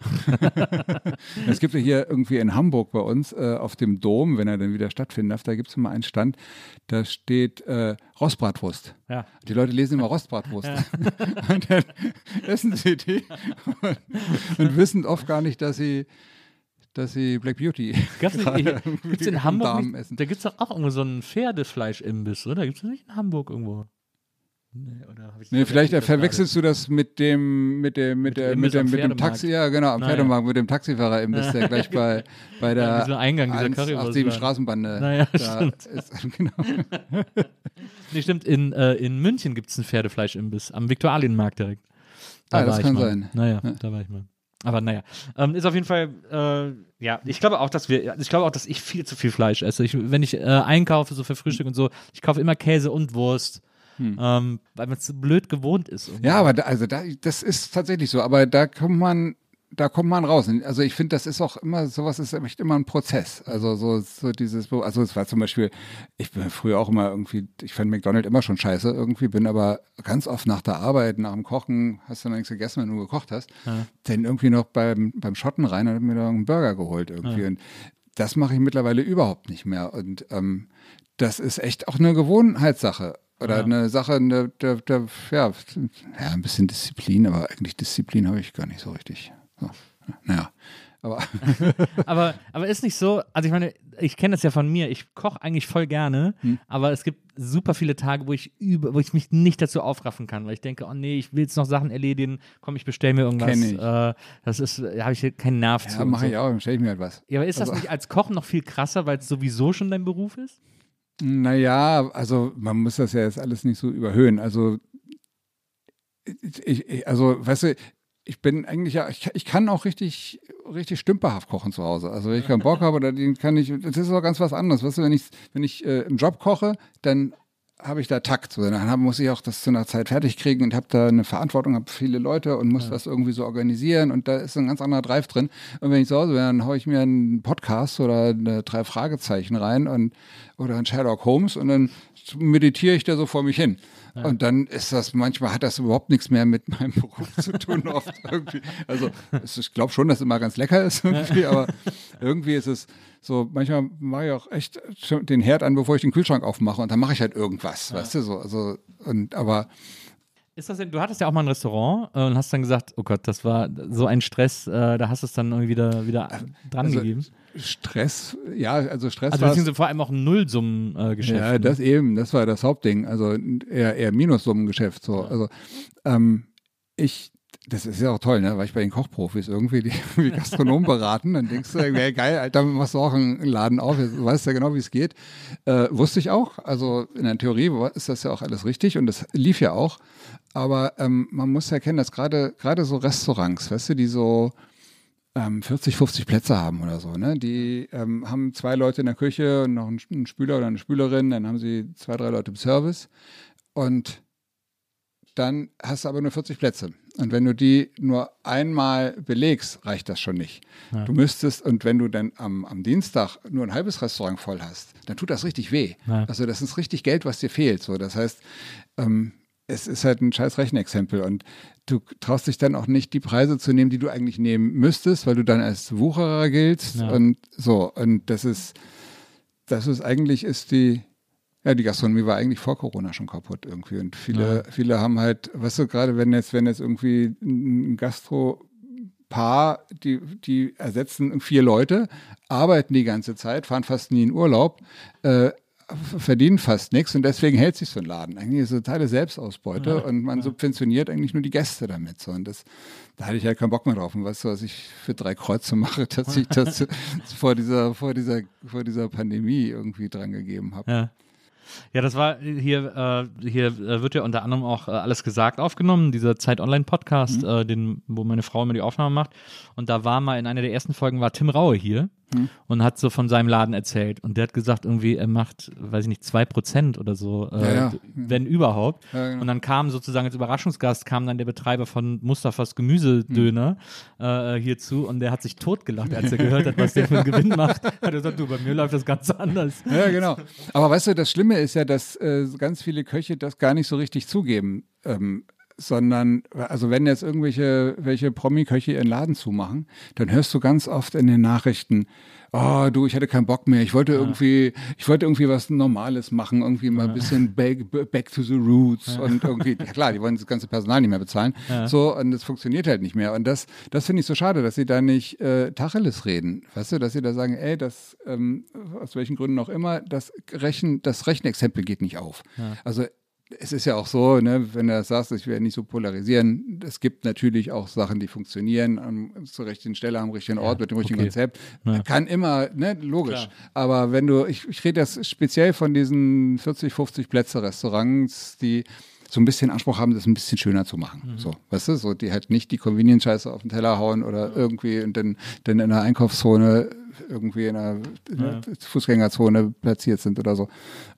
Es gibt ja hier irgendwie in Hamburg bei uns äh, auf dem Dom, wenn er dann wieder stattfinden darf, da gibt es immer einen Stand, da steht äh, Rostbratwurst. Ja. Die Leute lesen immer Rostbratwurst. Und dann essen sie die und, und wissen oft gar nicht, dass sie, dass sie Black Beauty Gab's nicht, gibt's in am Hamburg nicht, da gibt es doch auch irgendwo so einen Pferdefleisch-Imbiss, oder? Gibt es nicht in Hamburg irgendwo? Nee, oder hab ich Nee, vielleicht verwechselst du das mit dem, mit dem, mit, Mit dem der, mit dem, mit dem. Taxi, ja genau, am Na, Pferdemarkt mit dem Taxifahrer Imbiss, der gleich bei, bei der Ja, dieser Eingang dieser 187 Currywurstladen. Straßenbande Naja, da stimmt. ist. Genau. Nee, stimmt, in, äh, in München gibt es einen Pferdefleisch-Imbiss, am Viktualienmarkt direkt. Ah, das kann mal. sein. Naja, Ja. da war ich mal. Aber naja, ähm, ist auf jeden Fall, äh, ja, ich glaube auch, dass wir, ich glaube auch, dass ich viel zu viel Fleisch esse. Ich, wenn ich äh, einkaufe, so für Frühstück und so, ich kaufe immer Käse und Wurst, ähm, weil man es so blöd gewohnt ist. irgendwie. Hm. Ja, aber da, also da, das ist tatsächlich so. Aber da kommt man, da kommt man raus. Also ich finde, das ist auch immer, sowas ist echt immer ein Prozess. Also so, so dieses, also es war zum Beispiel, ich bin früher auch immer irgendwie, ich fand McDonald's immer schon scheiße irgendwie, bin aber ganz oft nach der Arbeit, nach dem Kochen, hast du noch nichts gegessen, wenn du gekocht hast, dann irgendwie noch beim, beim Schotten rein und hab mir da einen Burger geholt irgendwie. Und das mache ich mittlerweile überhaupt nicht mehr. Und ähm, das ist echt auch eine Gewohnheitssache. Oder Ja. eine Sache, eine, der, der, ja, ja, ein bisschen Disziplin, aber eigentlich Disziplin habe ich gar nicht so richtig. So. Naja. Aber, aber, aber ist nicht so, also ich meine, ich kenne das ja von mir, ich koche eigentlich voll gerne, hm. aber es gibt super viele Tage, wo ich über, wo ich mich nicht dazu aufraffen kann, weil ich denke, oh nee, ich will jetzt noch Sachen erledigen, komm, ich bestelle mir irgendwas. Kenn ich. Äh, das ist, da habe ich keinen Nerv ja, zu. Ja, mache so. ich auch, dann stelle ich mir halt was. Ja, aber ist das also, nicht als Kochen noch viel krasser, weil es sowieso schon dein Beruf ist? Naja, also man muss das ja jetzt alles nicht so überhöhen. Also ich, also, weißt du, ich bin eigentlich ja, ich, ich, kann auch richtig, richtig stümperhaft kochen zu Hause. Also wenn ich keinen Bock habe, dann kann ich, das ist auch ganz was anderes. Weißt du, wenn ich, wenn ich äh, im Job koche, dann habe ich da Takt. So, dann muss ich auch das zu einer Zeit fertig kriegen und habe da eine Verantwortung, habe viele Leute und muss ja. das irgendwie so organisieren und da ist ein ganz anderer Drive drin. Und wenn ich zu Hause bin, dann haue ich mir einen Podcast oder eine drei Fragezeichen rein und oder ein Sherlock Holmes und dann meditiere ich da so vor mich hin. Ja. Und dann ist das, manchmal hat das überhaupt nichts mehr mit meinem Beruf zu tun, oft irgendwie. Also ich glaube schon, dass es immer ganz lecker ist irgendwie, aber irgendwie ist es so, manchmal mache ich auch echt den Herd an, bevor ich den Kühlschrank aufmache und dann mache ich halt irgendwas, ja. weißt du, so, also, und, aber ist das denn, du hattest ja auch mal ein Restaurant äh, und hast dann gesagt, oh Gott, das war so ein Stress, äh, da hast du es dann irgendwie wieder, wieder dran also, gegeben. Stress, ja, also Stress also beziehungsweise vor allem auch ein Nullsummengeschäft. ja, ne? das eben, das war das Hauptding, also eher, eher Minussummengeschäft. So. Also ähm, ich, das ist ja auch toll, ne? Weil ich bei den Kochprofis irgendwie die, die Gastronomen beraten, dann denkst du, ja, geil, Alter, machst du auch einen Laden auf, du weißt ja genau, wie es geht. Äh, wusste ich auch, also in der Theorie ist das ja auch alles richtig und das lief ja auch. Aber ähm, man muss erkennen, dass gerade gerade so Restaurants, weißt du, die so ähm, 40, 50 Plätze haben oder so, ne? Die ähm, haben zwei Leute in der Küche und noch einen, Spüler oder eine Spülerin, dann haben sie zwei, drei Leute im Service und dann hast du aber nur 40 Plätze. Und wenn du die nur einmal belegst, reicht das schon nicht. Ja. Du müsstest, und wenn du dann am, am, Dienstag nur ein halbes Restaurant voll hast, dann tut das richtig weh. Ja. Also das ist richtig Geld, was dir fehlt. So, das heißt, ähm, es ist halt ein scheiß Rechenexempel und du traust dich dann auch nicht, die Preise zu nehmen, die du eigentlich nehmen müsstest, weil du dann als Wucherer giltst ja. und so. Und das ist, das ist eigentlich ist die, ja, die Gastronomie war eigentlich vor Corona schon kaputt irgendwie. Und viele, ja. viele haben halt, weißt du, gerade wenn jetzt, wenn jetzt irgendwie ein Gastro-Paar, die, die ersetzen vier Leute, arbeiten die ganze Zeit, fahren fast nie in Urlaub, äh, verdienen fast nichts und deswegen hält sich so ein Laden. Eigentlich ist es totale Selbstausbeute ja, und man ja. subventioniert eigentlich nur die Gäste damit. So. Und das, da hatte ich halt keinen Bock mehr drauf. Und weißt du, was ich für drei Kreuze mache, dass ich das vor dieser, vor dieser, vor dieser Pandemie irgendwie dran gegeben habe. Ja. Ja, das war hier, äh, hier äh, wird ja unter anderem auch äh, alles gesagt aufgenommen, dieser Zeit Online Podcast, mhm. Äh, den, wo meine Frau immer die Aufnahme macht. Und da war mal in einer der ersten Folgen war Tim Raue hier mhm. und hat so von seinem Laden erzählt. Und der hat gesagt, irgendwie, er macht, weiß ich nicht, zwei Prozent oder so, äh, ja, ja. wenn überhaupt. Ja, genau. Und dann kam sozusagen als Überraschungsgast, kam dann der Betreiber von Mustafas Gemüsedöner mhm. äh, hierzu und der hat sich totgelacht, als er gehört hat, was der für einen Gewinn macht. Hat er gesagt, du, bei mir läuft das ganz anders. Ja, genau. Aber weißt du, das Schlimme ist ja, dass äh, ganz viele Köche das gar nicht so richtig zugeben. Ähm, sondern, also wenn jetzt irgendwelche welche Promi-Köche ihren Laden zumachen, dann hörst du ganz oft in den Nachrichten, oh du, ich hatte keinen Bock mehr, ich wollte ja. irgendwie, ich wollte irgendwie was Normales machen, irgendwie mal ein bisschen back, back to the roots ja. und irgendwie, ja klar, die wollen das ganze Personal nicht mehr bezahlen, so, und das funktioniert halt nicht mehr. Und das, das finde ich so schade, dass sie da nicht äh, Tacheles reden, weißt du, dass sie da sagen, ey, das, ähm, aus welchen Gründen auch immer, das Rechen, das Rechenexempel geht nicht auf. Also es ist ja auch so, ne, wenn du das sagst, ich werde nicht so polarisieren, es gibt natürlich auch Sachen, die funktionieren an, zur richtigen Stelle, am richtigen Ort, ja, mit dem richtigen okay. Konzept. Ja. Kann immer, ne, logisch. Klar. Aber wenn du, ich, ich rede jetzt speziell von diesen 40, 50 Plätze Restaurants, die so ein bisschen Anspruch haben, das ein bisschen schöner zu machen. Mhm. So, weißt du, so die halt nicht die Convenience-Scheiße auf den Teller hauen oder irgendwie und dann, dann in der Einkaufszone irgendwie in einer, ja. Fußgängerzone platziert sind oder so.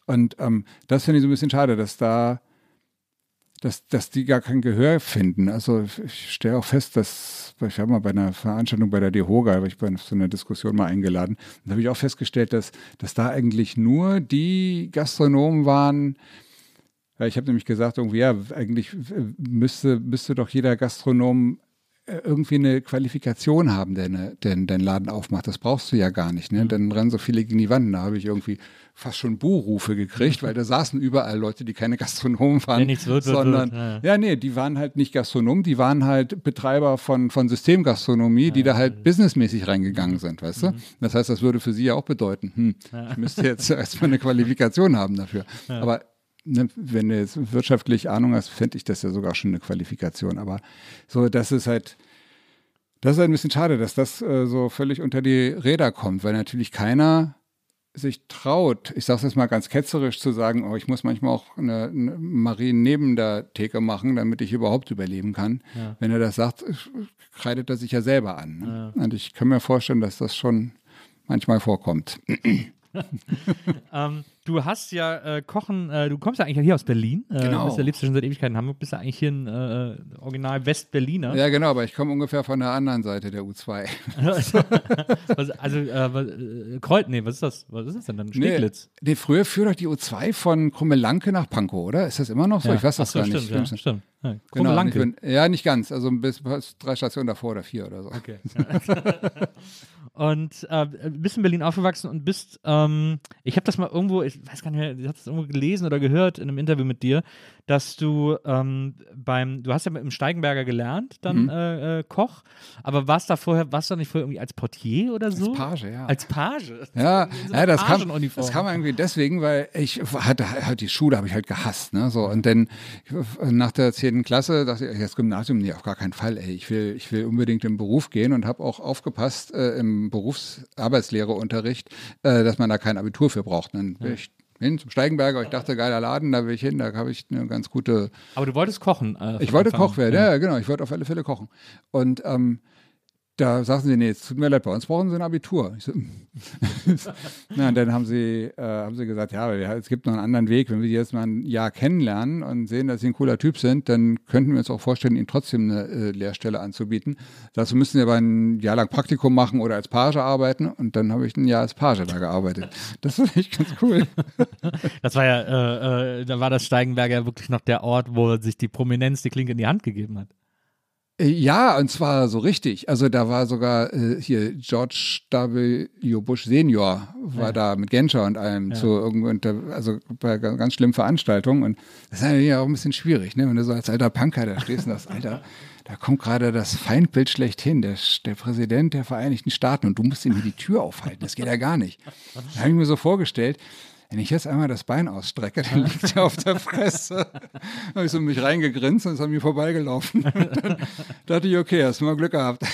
Und ähm, das finde ich so ein bisschen schade, dass da, dass, dass die gar kein Gehör finden. Also ich stelle auch fest, dass, ich habe mal bei einer Veranstaltung bei der DEHOGA, habe ich bei so einer Diskussion mal eingeladen, da habe ich auch festgestellt, dass, dass da eigentlich nur die Gastronomen waren, ich habe nämlich gesagt, irgendwie, ja, eigentlich müsste, müsste doch jeder Gastronom äh, irgendwie eine Qualifikation haben, der, eine, der Laden aufmacht. Das brauchst du ja gar nicht. Ne? Dann rennen so viele gegen die Wand. Da habe ich irgendwie fast schon Buhrufe gekriegt, weil da saßen überall Leute, die keine Gastronomen waren. Nichts wird, wird, sondern, wird, ja. ja, nee, die waren halt nicht Gastronomen, die waren halt Betreiber von, von Systemgastronomie, die da halt businessmäßig reingegangen sind, weißt du? Das heißt, das würde für sie ja auch bedeuten, hm, ich müsste jetzt erstmal eine Qualifikation haben dafür. Aber ne, wenn du jetzt wirtschaftlich Ahnung hast, fände ich das ja sogar schon eine Qualifikation. Aber so, das ist halt, das ist halt ein bisschen schade, dass das äh, so völlig unter die Räder kommt, weil natürlich keiner sich traut, ich sage es jetzt mal ganz ketzerisch zu sagen, oh, ich muss manchmal auch eine, eine Marien neben der Theke machen, damit ich überhaupt überleben kann. Ja. Wenn er das sagt, kreidet er sich ja selber an. Ne? Und ich kann mir vorstellen, dass das schon manchmal vorkommt. Ähm, du hast ja äh, Kochen, äh, du kommst ja eigentlich hier aus Berlin. Äh, Genau. Bist ja, lebst ja schon seit Ewigkeiten in Hamburg, bist ja eigentlich hier ein äh, Original Westberliner. Ja, genau, aber ich komme ungefähr von der anderen Seite der U2. was, also, äh, was, äh, Kreuz, nee, was ist das? Was ist das denn dann? Steglitz. Nee, nee, früher führt doch die U2 von Krummelanke nach Pankow, oder? Ist das immer noch so? Ich weiß das so, gar nicht. Stimmt, ja, stimmt. Ja. Genau, Krummelanke. ich bin, ja, nicht ganz. Also bis, bis drei Stationen davor oder vier oder so. Okay. und äh, bist in Berlin aufgewachsen und bist, ähm, ich habe das mal irgendwo, ich weiß gar nicht mehr, ich habe das irgendwo gelesen oder gehört in einem Interview mit dir, dass du ähm, beim, du hast ja mit dem Steigenberger gelernt, dann Mhm. äh, äh, Koch, aber warst da vorher, warst du nicht vorher irgendwie als Portier oder so? Page, ja. Als Page? Ja, In so ja das, kam, das kam irgendwie deswegen, weil ich hatte halt die Schule habe ich halt gehasst, ne, so und dann nach der zehnten Klasse dachte ich, das Gymnasium, nee, auf gar keinen Fall, ey, ich will, ich will unbedingt im Beruf gehen und habe auch aufgepasst äh, im Berufsarbeitslehreunterricht, äh, dass man da kein Abitur für braucht. Dann bin ich hin zum Steigenberger, ich dachte, geiler Laden, da will ich hin, da habe ich eine ganz gute Aber du wolltest kochen. Äh, ich wollte Anfang Koch werden, ja. genau. Ich wollte auf alle Fälle kochen. Und ähm, da sagten sie, nee, es tut mir leid, bei uns brauchen sie ein Abitur. Ich so, Na, und dann haben sie, äh, haben sie gesagt, ja, es gibt noch einen anderen Weg. Wenn wir die jetzt mal ein Jahr kennenlernen und sehen, dass sie ein cooler Typ sind, dann könnten wir uns auch vorstellen, ihnen trotzdem eine äh, Lehrstelle anzubieten. Dazu müssen sie aber ein Jahr lang Praktikum machen oder als Page arbeiten. Und dann habe ich ein Jahr als Page da gearbeitet. Das fand ich ganz cool. Das war ja, äh, äh, da war das Steigenberger wirklich noch der Ort, wo sich die Prominenz die Klinke in die Hand gegeben hat. Äh, Ja, und zwar so richtig. Also da war sogar äh, hier George W. Bush Senior war Ja. da mit Genscher und allem zu irgendwo, also bei ga- ganz schlimmen Veranstaltungen. Und das ist natürlich auch ein bisschen schwierig, ne? wenn du so als alter Punker da stehst und sagst, Alter, da kommt gerade das Feindbild schlechthin, der, der Präsident der Vereinigten Staaten und du musst ihm hier die Tür aufhalten. Das geht ja gar nicht. Da habe ich mir so vorgestellt, wenn ich jetzt einmal das Bein ausstrecke, dann liegt er auf der Fresse. Da habe ich so mich reingegrinst und ist an mir vorbeigelaufen. Und dann dachte ich, okay, hast du mal Glück gehabt.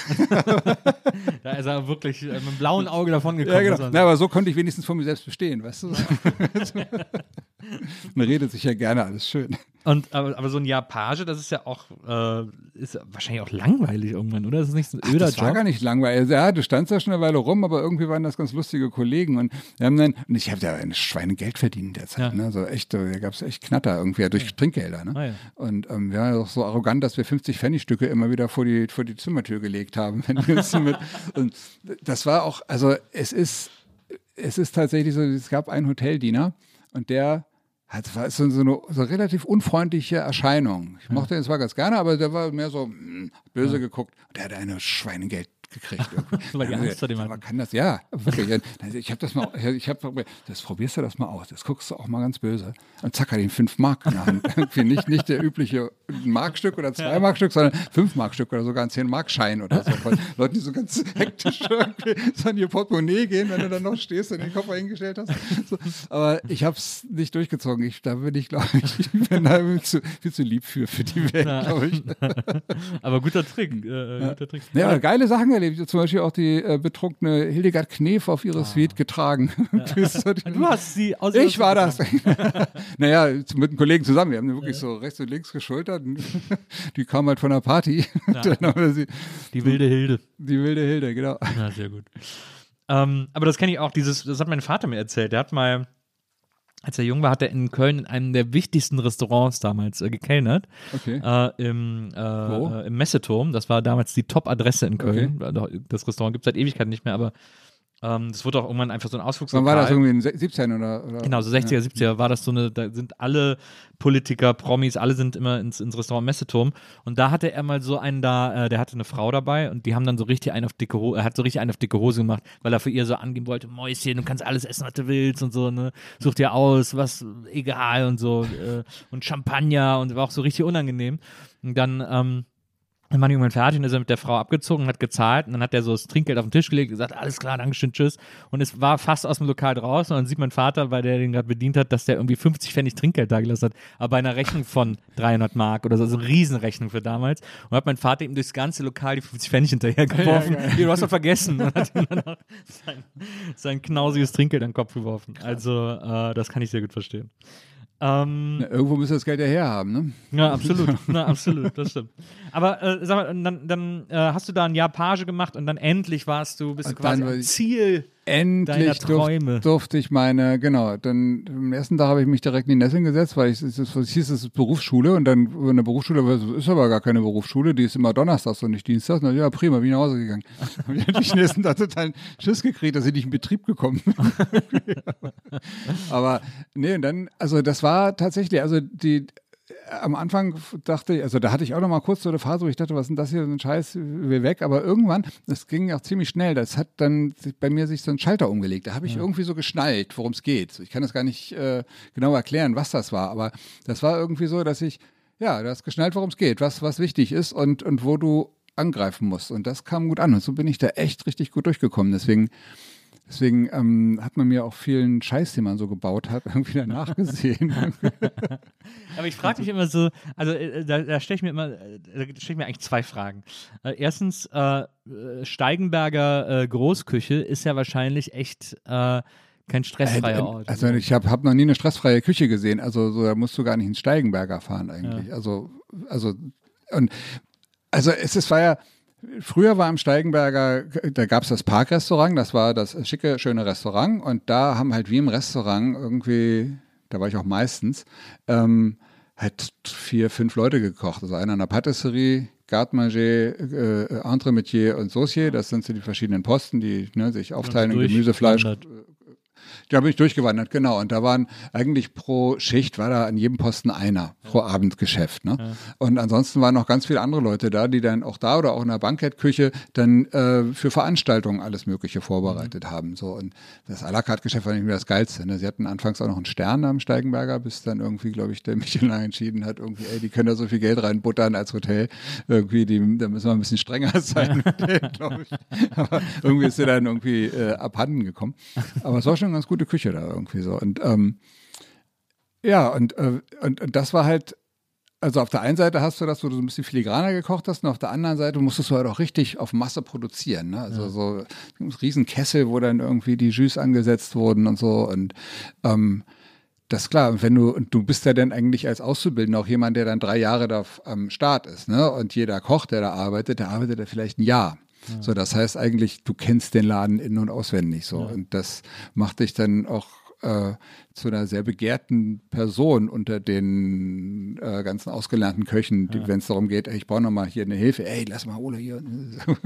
Da ist er wirklich äh, mit dem blauen Auge davon gekommen. Ja, genau. Na, aber so konnte ich wenigstens von mir selbst bestehen, weißt du? Man redet sich ja gerne alles schön. Und aber, aber so ein Jahr Page, das ist ja auch äh, ist ja wahrscheinlich auch langweilig irgendwann, oder? Das ist nicht so ein öder das war Job. gar nicht langweilig. Also, Ja, du standst da schon eine Weile rum, aber irgendwie waren das ganz lustige Kollegen. Und wir haben dann, und ich habe da ein Schweinegeld verdient in der Zeit. Ja. Ne? So echt, da gab es echt Knatter irgendwie ja, durch Trinkgelder. Ne? Ah, ja. Und ähm, wir waren ja auch so arrogant, dass wir 50 Pfennigstücke immer wieder vor die, vor die Zimmertür gelegt haben. Wenn wir uns mit, und das war auch, also es ist, es ist tatsächlich so, es gab einen Hoteldiener und der hat, war so, so eine so relativ unfreundliche Erscheinung. Ich mochte ihn zwar ganz gerne, aber der war mehr so hm, böse geguckt. Und der hatte eine Schweinegeld gekriegt. Weil die Ja, Angst vor dem hatten. kann das, ja, wirklich. Also Ich habe das mal, ich habe, das probierst du das mal aus, das guckst du auch mal ganz böse. Und zack, hat ihn fünf Mark in der Hand. Irgendwie nicht, nicht der übliche Markstück oder zwei Markstück, sondern fünf Markstück oder sogar ein zehn Markschein oder so. Von Leuten, die so ganz hektisch irgendwie so an ihr Portemonnaie gehen, wenn du dann noch stehst und den Koffer hingestellt hast. So. Aber ich habe es nicht durchgezogen. Ich, da bin ich, glaube ich, ich bin da viel zu, viel zu lieb für, für die Welt, Ja. glaube ich. aber guter Trick. Äh, guter Trick. Ja, aber geile Sachen erlebt. Zum Beispiel auch die äh, betrunkene Hildegard Knef auf ihre Suite getragen. Du hast sie aus ich war das. naja, mit einem Kollegen zusammen. Wir haben die wirklich so rechts und links geschultert. Die kam halt von der Party. Wir sie, Die wilde Hilde. die wilde Hilde, genau. Ja, sehr gut. Ähm, aber das kenne ich auch, dieses, das hat mein Vater mir erzählt. Der hat mal, als er jung war, hat er in Köln in einem der wichtigsten Restaurants damals äh, gekellnert. Okay. Äh, im, äh, Wo? äh, Im Messeturm. Das war damals die Top-Adresse in Köln. Das Restaurant gibt es seit Ewigkeiten nicht mehr, aber Ähm, das wurde auch irgendwann einfach so ein Wann Ausflugslokal. war das irgendwie in den 17 oder, oder? Genau, so 60er, 70er war das so eine, da sind alle Politiker, Promis, alle sind immer ins, ins Restaurant Messeturm. Und da hatte er mal so einen da, äh, der hatte eine Frau dabei und die haben dann so richtig einen auf dicke Hose, er hat so richtig einen auf dicke Hose gemacht, weil er für ihr so angeben wollte, Mäuschen, du kannst alles essen, was du willst und so, ne? Such dir aus, was, egal und so. Äh, und Champagner und war auch so richtig unangenehm. Und dann, ähm, dann waren die irgendwann fertig und ist er mit der Frau abgezogen, hat gezahlt und dann hat er so das Trinkgeld auf den Tisch gelegt und gesagt, alles klar, Dankeschön, tschüss. Und es war fast aus dem Lokal draußen und dann sieht mein Vater, weil der den gerade bedient hat, dass der irgendwie 50 Pfennig Trinkgeld da gelassen hat, aber bei einer Rechnung von 300 Mark oder so, also eine Riesenrechnung für damals. Und hat mein Vater ihm durchs ganze Lokal die 50 Pfennig hinterhergeworfen. Ja, du hast doch vergessen. Und hat ihm dann auch sein, sein knausiges Trinkgeld an den Kopf geworfen. Also, äh, das kann ich sehr gut verstehen. Ähm, Ja, irgendwo müsst ihr das Geld ja herhaben, ne? ja, absolut. Na, absolut, das stimmt. Aber äh, sag mal, dann, dann äh, hast du da ein Jahr Page gemacht und dann endlich warst du, bist du Und quasi am Ziel. Endlich durf, durfte ich meine, genau, dann am ersten Tag habe ich mich direkt in die Nesseln gesetzt, weil ich, es, es, hieß, es ist Berufsschule und dann eine Berufsschule, es ist aber gar keine Berufsschule, die ist immer donnerstags und nicht dienstags. Na ja, prima, bin ich nach Hause gegangen. Habe ich natürlich den nächsten Tag total Schiss gekriegt, dass ich nicht in Betrieb gekommen bin. aber nee, und dann, also das war tatsächlich, also die, am Anfang dachte ich, also da hatte ich auch noch mal kurz so eine Phase, wo ich dachte, was ist denn das hier, so ein Scheiß, will weg. Aber irgendwann, das ging auch ziemlich schnell, das hat dann bei mir sich so ein Schalter umgelegt. Da habe ich irgendwie so geschnallt, worum es geht. Ich kann das gar nicht äh, genau erklären, was das war, aber das war irgendwie so, dass ich, ja, du hast geschnallt, worum es geht, was, was wichtig ist und, und wo du angreifen musst. Und das kam gut an. Und so bin ich da echt richtig gut durchgekommen. Deswegen Deswegen ähm, hat man mir auch vielen Scheiß, den man so gebaut hat, irgendwie danach gesehen. Aber ich frage mich immer so, also äh, da, da stelle ich mir immer, äh, da stelle ich mir eigentlich zwei Fragen. Äh, erstens, äh, äh, Steigenberger äh, Großküche ist ja wahrscheinlich echt kein stressfreier Ort. Also ich habe hab noch nie eine stressfreie Küche gesehen. Also so, da musst du gar nicht ins Steigenberger fahren eigentlich. Also, also, und, also es ist, war ja, früher war im Steigenberger, da gab es das Parkrestaurant, das war das schicke, schöne Restaurant und da haben halt wie im Restaurant irgendwie, da war ich auch meistens, ähm, halt vier, fünf Leute gekocht. Also einer in der Patisserie, Garde-Manger, äh, Entremetier und Saucier, das sind so die verschiedenen Posten, die ne, sich aufteilen in durch- Gemüse, Fleisch. Da bin ich durchgewandert, genau. Und da waren eigentlich pro Schicht war da an jedem Posten einer pro Abendgeschäft. Ne? Und ansonsten waren noch ganz viele andere Leute da, die dann auch da oder auch in der Bankettküche dann äh, für Veranstaltungen alles Mögliche vorbereitet Mhm. haben. So und das à la carte Geschäft war nicht mehr das Geilste. Ne? Sie hatten anfangs auch noch einen Stern am Steigenberger, bis dann irgendwie, glaube ich, der Michelin entschieden hat, irgendwie, ey, die können da so viel Geld reinbuttern als Hotel. Irgendwie, die, da müssen wir ein bisschen strenger sein glaube ich. Aber irgendwie ist sie dann irgendwie äh, abhanden gekommen. Aber es war schon ganz gute Küche da irgendwie so. Und ähm, ja, und, äh, und, und das war halt, also auf der einen Seite hast du das, wo du so ein bisschen filigraner gekocht hast, und auf der anderen Seite musstest du halt auch richtig auf Masse produzieren. Ne? Also so ein Riesenkessel, wo dann irgendwie die Jus angesetzt wurden und so. Und ähm, das ist klar, und wenn du, und du bist ja dann eigentlich als Auszubildender auch jemand, der dann drei Jahre da am Start ist, ne? Und jeder Koch, der da arbeitet, der arbeitet ja vielleicht ein Jahr. So, das heißt eigentlich, du kennst den Laden in- und auswendig so. Und das macht dich dann auch äh, zu einer sehr begehrten Person unter den äh, ganzen ausgelernten Köchen, die wenn es darum geht, ey, ich brauche nochmal hier eine Hilfe, ey, lass mal Ole hier.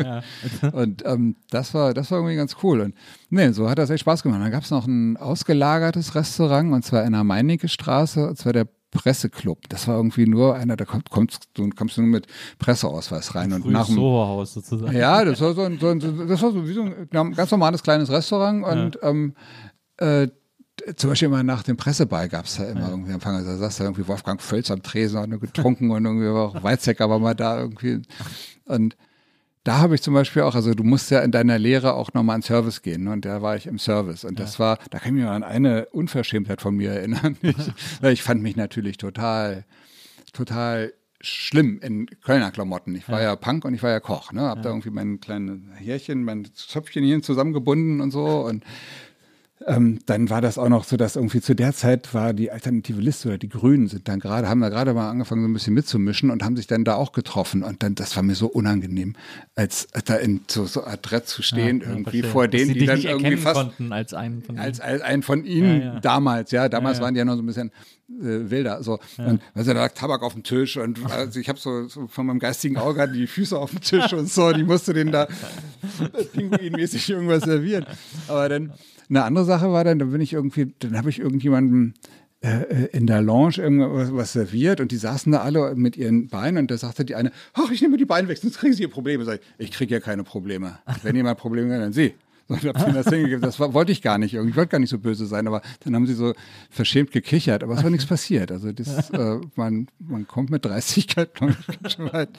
und ähm, das war, das war irgendwie ganz cool. Und nee, so hat das echt Spaß gemacht. Dann gab es noch ein ausgelagertes Restaurant und zwar in der Meinecke Straße, und zwar der Presseclub. Das war irgendwie nur einer, da kommt, kommst, du kommst du nur mit Presseausweis rein und nach dem Soho-Haus sozusagen. ja, das war so ein, so ein das war so wie so ein ganz normales kleines Restaurant und ähm, äh, zum Beispiel immer nach dem Presseball gab es da immer irgendwie Empfang. Da saß da irgendwie Wolfgang Völz am Tresen, hat nur getrunken und irgendwie war auch Weizsäcker war mal da irgendwie. Und da habe ich zum Beispiel auch, also du musst ja in deiner Lehre auch nochmal an Service gehen. Ne? Und da war ich im Service. Und das war, da kann ich mich an eine Unverschämtheit von mir erinnern. Ich, ich fand mich natürlich total, total schlimm in Kölner Klamotten. Ich war ja, Punk und ich war ja Koch. Ne? Hab da irgendwie mein kleines Härchen, mein Zöpfchen hier zusammengebunden und so. Und ähm, dann war das auch noch so, dass irgendwie zu der Zeit war die alternative Liste oder die Grünen sind dann gerade, haben da gerade mal angefangen, so ein bisschen mitzumischen und haben sich dann da auch getroffen. Und dann, das war mir so unangenehm, als da in so, so Adrett zu stehen, ja, irgendwie verstehe. vor denen, die dann irgendwie fast als einen von als, als einen von ihnen ja, ja. damals, ja, damals waren die ja noch so ein bisschen äh, wilder. So. Und du, da lag Tabak auf dem Tisch und also ich habe so, so, von meinem geistigen Auge die Füße auf dem Tisch und so, die musste den da pinguinmäßig irgendwas servieren. Aber dann eine andere Sache war dann, da bin ich irgendwie, dann habe ich irgendjemanden äh, äh, in der Lounge irgendwas was serviert und die saßen da alle mit ihren Beinen und da sagte die eine, ach, ich nehme die Beine weg, sonst kriegen sie ihr Probleme. Sag ich, ich kriege ja keine Probleme. Wenn jemand Probleme hat, dann sie. So, ich habe das hingegeben. Das war, wollte ich gar nicht. Ich wollte gar nicht so böse sein, aber dann haben sie so verschämt gekichert. Aber es war nichts passiert. Also das, äh, man, man kommt mit Dreistigkeit, schon weit.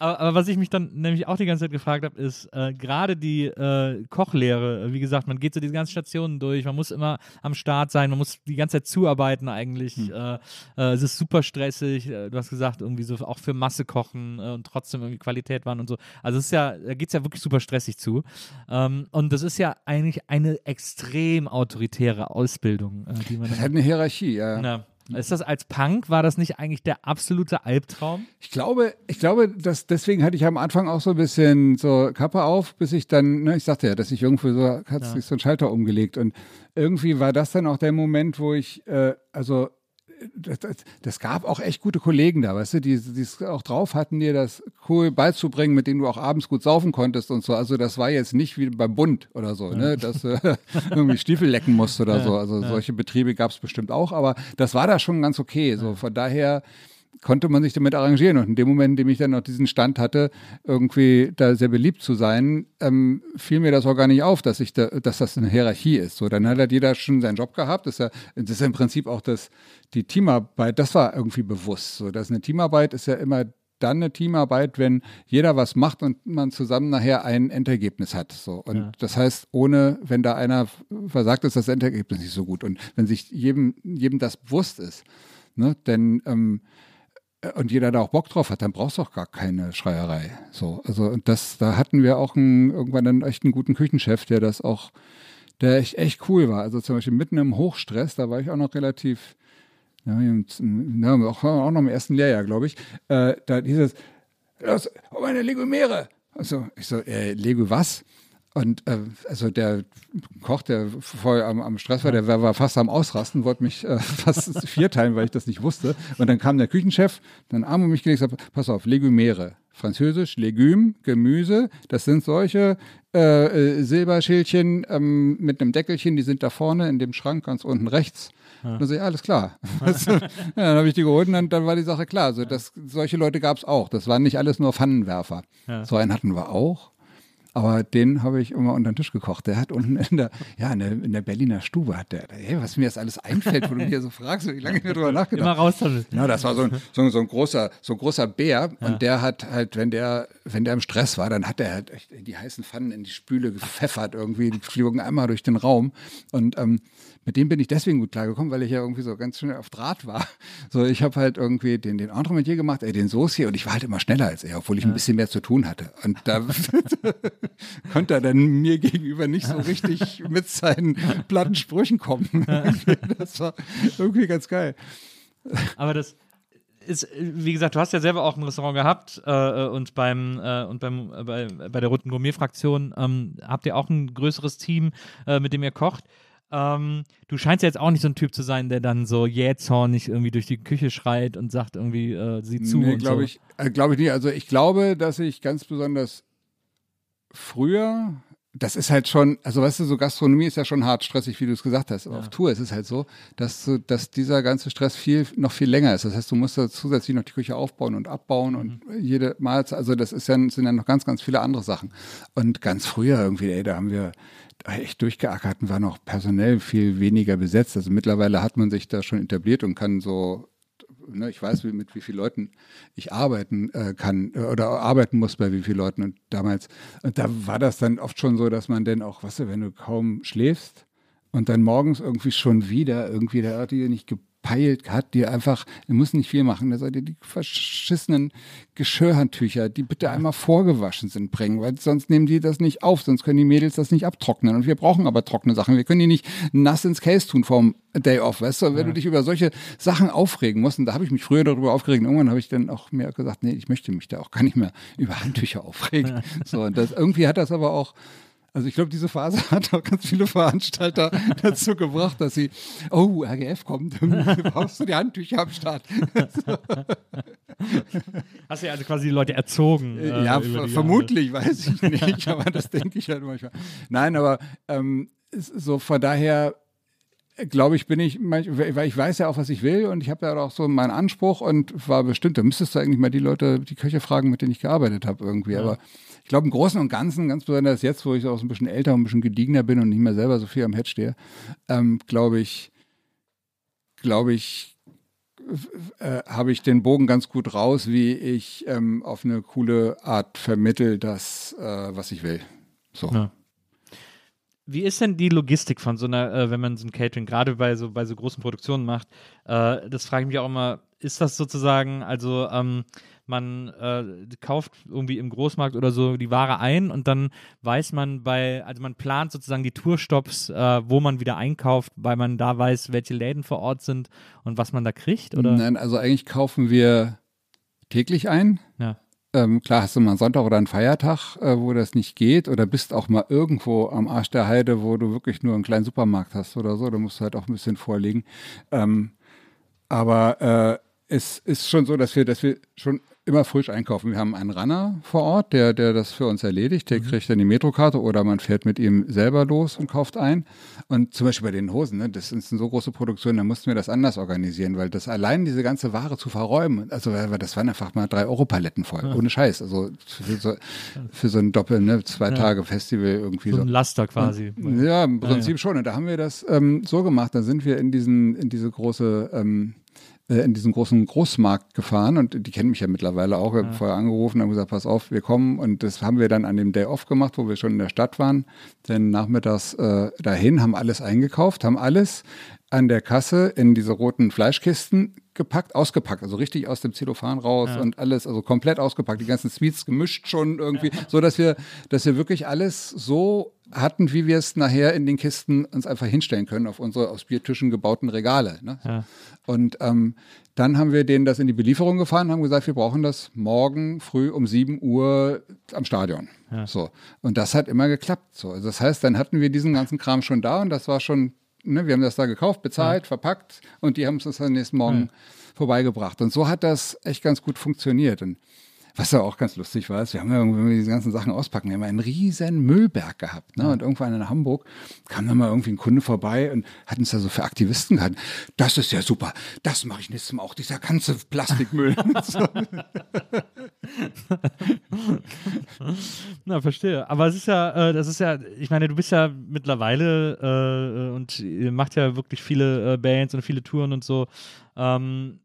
Aber, aber, was ich mich dann nämlich auch die ganze Zeit gefragt habe, ist äh, gerade die äh, Kochlehre. Wie gesagt, man geht so diese ganzen Stationen durch, man muss immer am Start sein, man muss die ganze Zeit zuarbeiten eigentlich. Hm. Äh, äh es ist super stressig. Äh, du hast gesagt, irgendwie so auch für Masse kochen äh, und trotzdem irgendwie Qualität waren und so. Also es ist ja, da geht es ja wirklich super stressig zu. Ähm, und das ist ja eigentlich eine extrem autoritäre Ausbildung, die man. Das hat eine Hierarchie, ja. Na, ist das als Punk, war das nicht eigentlich der absolute Albtraum? Ich glaube, ich glaube, dass deswegen hatte ich am Anfang auch so ein bisschen so Kappe auf, bis ich dann, ne, ich sagte ja, dass ich irgendwo so, hat sich ja. so ein Schalter umgelegt und irgendwie war das dann auch der Moment, wo ich, äh, also das, das, das, gab auch echt gute Kollegen da, weißt du, die es auch drauf hatten, dir das cool beizubringen, mit denen du auch abends gut saufen konntest und so. Also das war jetzt nicht wie beim Bund oder so, ne, dass du irgendwie Stiefel lecken musst oder so. Also solche Betriebe gab es bestimmt auch, aber das war da schon ganz okay. So von daher konnte man sich damit arrangieren. Und in dem Moment, in dem ich dann noch diesen Stand hatte, irgendwie da sehr beliebt zu sein, ähm, fiel mir das auch gar nicht auf, dass ich da, dass das eine Hierarchie ist. So, dann hat halt jeder schon seinen Job gehabt. Das ist ja, das ist ja im Prinzip auch das, die Teamarbeit, das war irgendwie bewusst. So, dass eine Teamarbeit ist ja immer dann eine Teamarbeit, wenn jeder was macht und man zusammen nachher ein Endergebnis hat. So. Und ja. das heißt, ohne, wenn da einer versagt, ist das Endergebnis nicht so gut. Und wenn sich jedem, jedem das bewusst ist, ne, denn ähm, und jeder da auch Bock drauf hat, dann brauchst du auch gar keine Schreierei. So, also und das, da hatten wir auch einen, irgendwann einen echt einen guten Küchenchef, der das auch, der echt, echt cool war. Also zum Beispiel mitten im Hochstress, da war ich auch noch relativ, ja, auch, noch im ersten Lehrjahr, glaube ich, äh, da dieses, los, oh meine Legumere. Also ich so, äh, Lego was? Und äh, also der Koch, der voll am, am Stress war, der war, war, fast am Ausrasten, wollte mich äh, fast vierteilen, weil ich das nicht wusste. Und dann kam der Küchenchef, dann Arm um mich gelegt und gesagt, pass auf, Legumere. Französisch, Legüm, Gemüse, das sind solche äh, äh, Silberschälchen ähm, mit einem Deckelchen, die sind da vorne in dem Schrank ganz unten rechts. Ja. Dann sage ich, alles klar. ja, dann habe ich die geholt und dann, dann, war die Sache klar. Also das, solche Leute gab es auch. Das waren nicht alles nur Pfannenwerfer. Ja. So einen hatten wir auch. Aber den habe ich immer unter den Tisch gekocht. Der hat unten in der, ja, in der, in der Berliner Stube hat der, hey, was mir jetzt alles einfällt, wo du mir so fragst, wie lange ich mir drüber nachgedacht habe. Immer raus damit. Ja, das war so ein, so, so ein großer, so ein großer Bär ja. und der hat halt, wenn der, wenn der im Stress war, dann hat er halt die heißen Pfannen in die Spüle gepfeffert irgendwie, die flogen einmal durch den Raum und ähm, mit dem bin ich deswegen gut klargekommen, weil ich ja irgendwie so ganz schnell auf Draht war. So, ich habe halt irgendwie den, den Entremetier gemacht, äh, den Sauce und ich war halt immer schneller als er, obwohl ich ja. ein bisschen mehr zu tun hatte. Und da konnte er dann mir gegenüber nicht so richtig mit seinen platten Sprüchen kommen. das war irgendwie ganz geil. Aber das, ist, wie gesagt, du hast ja selber auch ein Restaurant gehabt äh, und beim äh, und beim äh, bei, bei der Roten Gourmet Fraktion ähm, habt ihr auch ein größeres Team, äh, mit dem ihr kocht. Ähm, du scheinst ja jetzt auch nicht so ein Typ zu sein, der dann so jähzornig irgendwie durch die Küche schreit und sagt irgendwie, äh, sieh zu. Nee, glaube so. ich, äh, glaube ich nicht. Also ich glaube, dass ich ganz besonders früher, das ist halt schon, also weißt du, so Gastronomie ist ja schon hart stressig, wie du es gesagt hast. Aber ja. auf Tour ist es halt so, dass, so, dass dieser ganze Stress viel, noch viel länger ist. Das heißt, du musst da zusätzlich noch die Küche aufbauen und abbauen mhm. und jede Mahlzeit, also das ist ja, sind ja noch ganz, ganz viele andere Sachen. Und ganz früher irgendwie, ey, da haben wir, echt durchgeackert und war noch personell viel weniger besetzt. Also mittlerweile hat man sich da schon etabliert und kann so, ne, ich weiß, mit wie vielen Leuten ich arbeiten äh, kann äh, oder arbeiten muss bei wie vielen Leuten. Und damals, und da war das dann oft schon so, dass man dann auch, was weißt du, wenn du kaum schläfst, und dann morgens irgendwie schon wieder, irgendwie, der hat die nicht gepeilt hat, die einfach, die muss nicht viel machen, der sollte die verschissenen Geschirrhandtücher, die bitte einmal vorgewaschen sind, bringen, weil sonst nehmen die das nicht auf, sonst können die Mädels das nicht abtrocknen. Und wir brauchen aber trockene Sachen. Wir können die nicht nass ins Case tun vom Day off, weißt du? Wenn ja. du dich über solche Sachen aufregen musst, und da habe ich mich früher darüber aufgeregt, irgendwann habe ich dann auch mir gesagt, nee, ich möchte mich da auch gar nicht mehr über Handtücher aufregen. So, und das, irgendwie hat das aber auch also ich glaube, diese Phase hat auch ganz viele Veranstalter dazu gebracht, dass sie, oh, RGF kommt, brauchst du die Handtücher am Start. Hast du ja also quasi die Leute erzogen. Äh, ja, vermutlich, weiß ich nicht, aber das denke ich halt manchmal. Nein, aber ähm, so von daher glaube ich, bin ich, weil ich weiß ja auch, was ich will und ich habe ja auch so meinen Anspruch und war bestimmt, da müsstest du eigentlich mal die Leute, die Köche fragen, mit denen ich gearbeitet habe irgendwie, ja. aber glaube, im Großen und Ganzen, ganz besonders jetzt, wo ich auch so ein bisschen älter und ein bisschen gediegener bin und nicht mehr selber so viel am Head stehe, ähm, glaube ich, glaube ich, äh, habe ich den Bogen ganz gut raus, wie ich ähm, auf eine coole Art vermittel das, äh, was ich will. So. Ja. Wie ist denn die Logistik von so einer, äh, wenn man so ein Catering gerade bei so bei so großen Produktionen macht? Äh, das frage ich mich auch immer. Ist das sozusagen, also ähm, man äh, kauft irgendwie im Großmarkt oder so die Ware ein und dann weiß man bei, also man plant sozusagen die Tourstops, äh, wo man wieder einkauft, weil man da weiß, welche Läden vor Ort sind und was man da kriegt, oder? Nein, also eigentlich kaufen wir täglich ein. Ja. Ähm, klar hast du mal einen Sonntag oder einen Feiertag, äh, wo das nicht geht, oder bist auch mal irgendwo am Arsch der Heide, wo du wirklich nur einen kleinen Supermarkt hast oder so, da musst du halt auch ein bisschen vorlegen. Ähm, aber äh, es ist schon so, dass wir, dass wir schon immer frisch einkaufen. Wir haben einen Runner vor Ort, der, der das für uns erledigt. Der mhm. kriegt dann die Metrokarte oder man fährt mit ihm selber los und kauft ein. Und zum Beispiel bei den Hosen, ne, das ist eine so große Produktion, da mussten wir das anders organisieren, weil das allein diese ganze Ware zu verräumen, also das waren einfach mal drei Euro Paletten voll, ja. ohne Scheiß. Also für so, für so ein Doppel, ne, zwei ja. Tage Festival irgendwie so. So ein Laster quasi. Und, ja, im Prinzip ja, schon. Und da haben wir das ähm, so gemacht, da sind wir in diesen, in diese große ähm, äh, in diesen großen Großmarkt gefahren und die kennen mich ja mittlerweile auch. Ich habe vorher angerufen, haben gesagt, pass auf, wir kommen und das haben wir dann an dem Day Off gemacht, wo wir schon in der Stadt waren. Denn nachmittags äh, dahin, haben alles eingekauft, haben alles an der Kasse in diese roten Fleischkisten gepackt, ausgepackt, also richtig aus dem Zellophan raus ja. und alles, also komplett ausgepackt, die ganzen Sweets gemischt schon irgendwie, ja. so dass wir, dass wir wirklich alles so hatten, wie wir es nachher in den Kisten uns einfach hinstellen können auf unsere aus Biertischen gebauten Regale. Ne? Ja. Und ähm, dann haben wir denen das in die Belieferung gefahren, haben gesagt, wir brauchen das morgen früh um 7 Uhr am Stadion. Ja. So. Und das hat immer geklappt. So. Also das heißt, dann hatten wir diesen ganzen Kram schon da und das war schon, ne, wir haben das da gekauft, bezahlt, ja. verpackt und die haben es dann nächsten Morgen vorbeigebracht. Und so hat das echt ganz gut funktioniert. Und was ja auch ganz lustig war, ist, wir haben ja, wenn wir diese ganzen Sachen auspacken, wir haben einen riesen Müllberg gehabt. Ne? Und irgendwann in Hamburg kam dann mal irgendwie ein Kunde vorbei und hat uns da so für Aktivisten gehalten. Das ist ja super, das mache ich nächstes Mal auch, dieser ganze Plastikmüll. Na, verstehe. Aber es ist ja, äh, das ist ja, ich meine, du bist ja mittlerweile äh, und ihr macht ja wirklich viele äh, Bands und viele Touren und so. Ähm,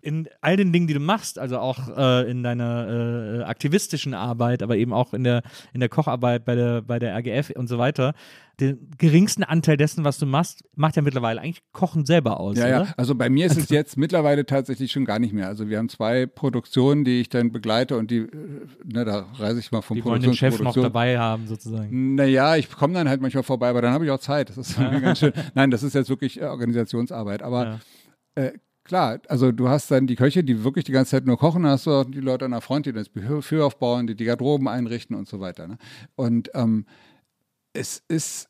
in all den Dingen, die du machst, also auch äh, in deiner äh, aktivistischen Arbeit, aber eben auch in der, in der Kocharbeit bei der, bei der RGF und so weiter, den geringsten Anteil dessen, was du machst, macht ja mittlerweile eigentlich Kochen selber aus. Ja, oder? ja. Also bei mir ist es jetzt mittlerweile tatsächlich schon gar nicht mehr. Also wir haben zwei Produktionen, die ich dann begleite und die, äh, ne, da reise ich mal vom die wollen den Chef noch dabei haben, sozusagen. Naja, ich komme dann halt manchmal vorbei, aber dann habe ich auch Zeit. Das ist ja. ganz schön. Nein, das ist jetzt wirklich äh, Organisationsarbeit. Aber ja. äh, klar, also du hast dann die Köche, die wirklich die ganze Zeit nur kochen, hast du die Leute an der Front, die das Büro aufbauen, die die Garderoben einrichten und so weiter. Ne? Und ähm, es ist,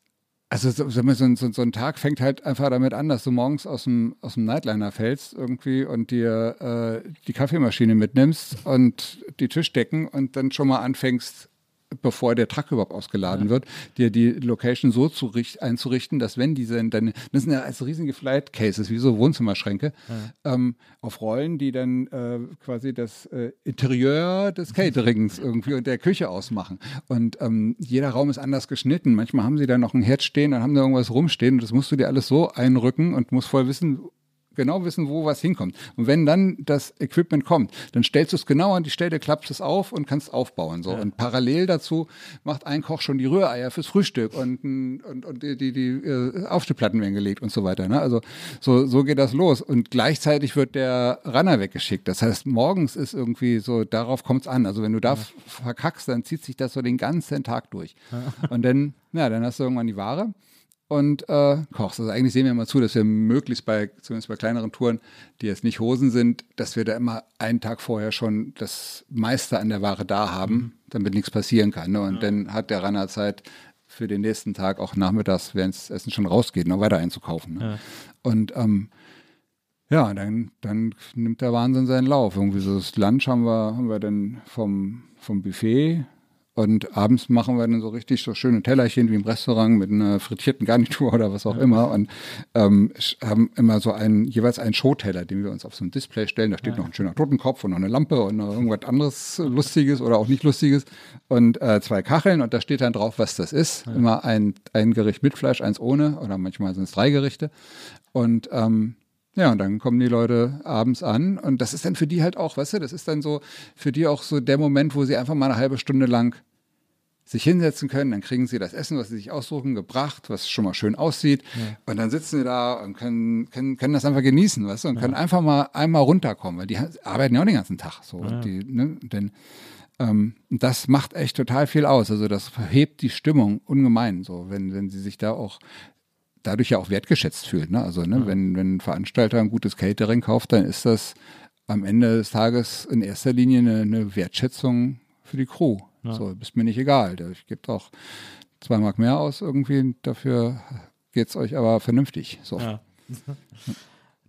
also so, so, so, so, ein Tag fängt halt einfach damit an, dass du morgens aus dem, aus dem Nightliner fällst irgendwie und dir äh, die Kaffeemaschine mitnimmst und die Tischdecken und dann schon mal anfängst, bevor der Truck überhaupt ausgeladen ja. wird, dir die Location so einzurichten, dass wenn diese, dann, das sind ja als riesige Flight Cases, wie so Wohnzimmerschränke, ja. ähm, auf Rollen, die dann äh, quasi das äh, Interieur des Caterings irgendwie und der Küche ausmachen. Und ähm, jeder Raum ist anders geschnitten. Manchmal haben sie da noch ein Herd stehen, dann haben sie irgendwas rumstehen und das musst du dir alles so einrücken und musst voll wissen, genau wissen, wo was hinkommt. Und wenn dann das Equipment kommt, dann stellst du es genau an die Stelle, klappst es auf und kannst aufbauen. So. Ja. Und parallel dazu macht ein Koch schon die Rühreier fürs Frühstück und, und, und die, die, die äh, Aufstehplatten werden gelegt und so weiter. Ne? Also so, so geht das los. Und gleichzeitig wird der Runner weggeschickt. Das heißt, morgens ist irgendwie so, darauf kommt es an. Also wenn du da ja. verkackst, dann zieht sich das so den ganzen Tag durch. Ja. Und dann, ja, dann hast du irgendwann die Ware und äh, kochst. Also eigentlich sehen wir immer zu, dass wir möglichst bei, zumindest bei kleineren Touren, die jetzt nicht Hosen sind, dass wir da immer einen Tag vorher schon das meiste an der Ware da haben, mhm. damit nichts passieren kann. Ne? Und ja. dann hat der Runner Zeit für den nächsten Tag auch nachmittags, während das Essen schon rausgeht, noch weiter einzukaufen. Ne? Ja. Und ähm, ja, dann, dann nimmt der Wahnsinn seinen Lauf. Irgendwie so das Lunch haben wir, haben wir dann vom, vom Buffet und abends machen wir dann so richtig so schöne Tellerchen wie im Restaurant mit einer frittierten Garnitur oder was auch ja. immer. Und ähm, haben immer so einen, jeweils einen Showteller, den wir uns auf so ein Display stellen. Da steht ja. noch ein schöner Totenkopf und noch eine Lampe und noch irgendwas anderes Lustiges oder auch nicht Lustiges. Und äh, zwei Kacheln und da steht dann drauf, was das ist. Ja. Immer ein, ein Gericht mit Fleisch, eins ohne oder manchmal sind es drei Gerichte. Und ähm, ja, und dann kommen die Leute abends an und das ist dann für die halt auch, weißt du, das ist dann so für die auch so der Moment, wo sie einfach mal eine halbe Stunde lang sich hinsetzen können, dann kriegen sie das Essen, was sie sich aussuchen, gebracht, was schon mal schön aussieht. Ja. Und dann sitzen sie da und können, können, können das einfach genießen, weißt du, und ja. können einfach mal einmal runterkommen, weil die arbeiten ja auch den ganzen Tag so. Ja. Die, ne, denn ähm, das macht echt total viel aus. Also das hebt die Stimmung ungemein, so, wenn, wenn sie sich da auch dadurch ja auch wertgeschätzt fühlen. Ne? Also ne, wenn, wenn ein Veranstalter ein gutes Catering kauft, dann ist das am Ende des Tages in erster Linie eine, eine Wertschätzung für die Crew. Ja. So, ist mir nicht egal. Ich gebe auch zwei Mark mehr aus irgendwie, dafür geht es euch aber vernünftig. So. Ja.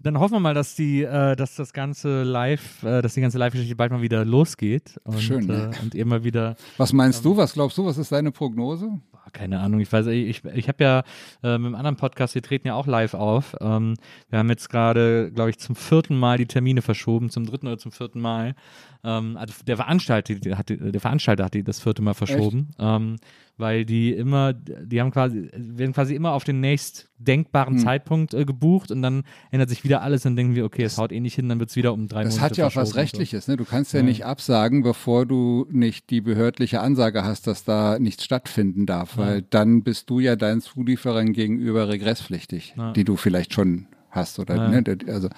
Dann hoffen wir mal, dass die, äh, dass das ganze Live, äh, dass die ganze Live-Geschichte bald mal wieder losgeht. Und, Schön. Ne? Äh, und ihr mal wieder. Was meinst ähm, du? Was glaubst du? Was ist deine Prognose? keine Ahnung, ich weiß, ich, ich habe ja äh, mit einem anderen Podcast, wir treten ja auch live auf. Ähm, wir haben jetzt gerade, glaube ich, zum vierten Mal die Termine verschoben, zum dritten oder zum viertelten Mal. Ähm, also der Veranstalter, hat, der Veranstalter hat die das vierte Mal verschoben, ähm, weil die immer, die haben quasi, werden quasi immer auf den nächst denkbaren hm. Zeitpunkt äh, gebucht und dann ändert sich wieder alles und denken wir, okay, es haut eh nicht hin, dann wird es wieder um drei das Monate Das hat ja auch was Rechtliches, ne? Du kannst ja, ja, nicht absagen, bevor du nicht die behördliche Ansage hast, dass da nichts stattfinden darf, ja. weil dann bist du ja deinen Zulieferern gegenüber regresspflichtig, ja. die du vielleicht schon hast oder ne? also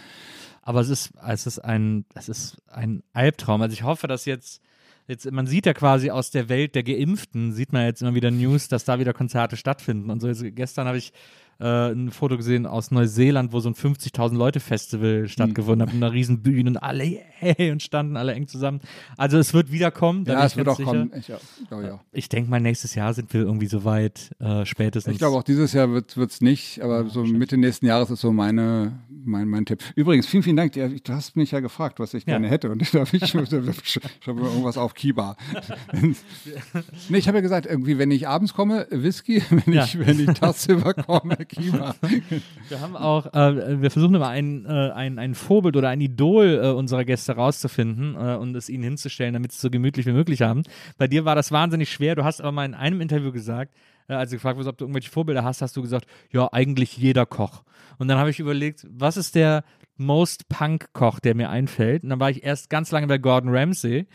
aber es ist, es ist ein, es ist ein Albtraum. Also ich hoffe, dass jetzt, jetzt, man sieht ja quasi aus der Welt der Geimpften, sieht man jetzt immer wieder News, dass da wieder Konzerte stattfinden. Und so jetzt, gestern habe ich äh, ein Foto gesehen aus Neuseeland, wo so ein 50.000 Leute Festival stattgefunden hat, mit einer riesen Bühne und alle hey, und standen alle eng zusammen. Also es wird wiederkommen. Ja, es wird auch sicher. kommen. Ich, oh, ja. ich denke mal, nächstes Jahr sind wir irgendwie so weit, äh, spätestens. Ich glaube auch dieses Jahr wird es nicht, aber ja, so Mitte nächsten Jahres ist so meine, mein, mein Tipp. Übrigens, vielen, vielen Dank. Du hast mich ja gefragt, was ich gerne hätte und da habe ich, habe irgendwas auf Kiba. nee, ich habe ja gesagt, irgendwie, wenn ich abends komme, Whisky, wenn ich, wenn ich Tasse bekomme, Kiba. Wir haben auch, äh, wir versuchen immer ein, äh, ein, ein Vorbild oder ein Idol äh, unserer Gäste rauszufinden äh, und es ihnen hinzustellen, damit sie es so gemütlich wie möglich haben. Bei dir war das wahnsinnig schwer. Du hast aber mal in einem Interview gesagt, als du gefragt wurdest, ob du irgendwelche Vorbilder hast, hast du gesagt, ja, eigentlich jeder Koch. Und dann habe ich überlegt, was ist der Most Punk-Koch, der mir einfällt. Und dann war ich erst ganz lange bei Gordon Ramsay. Ähm,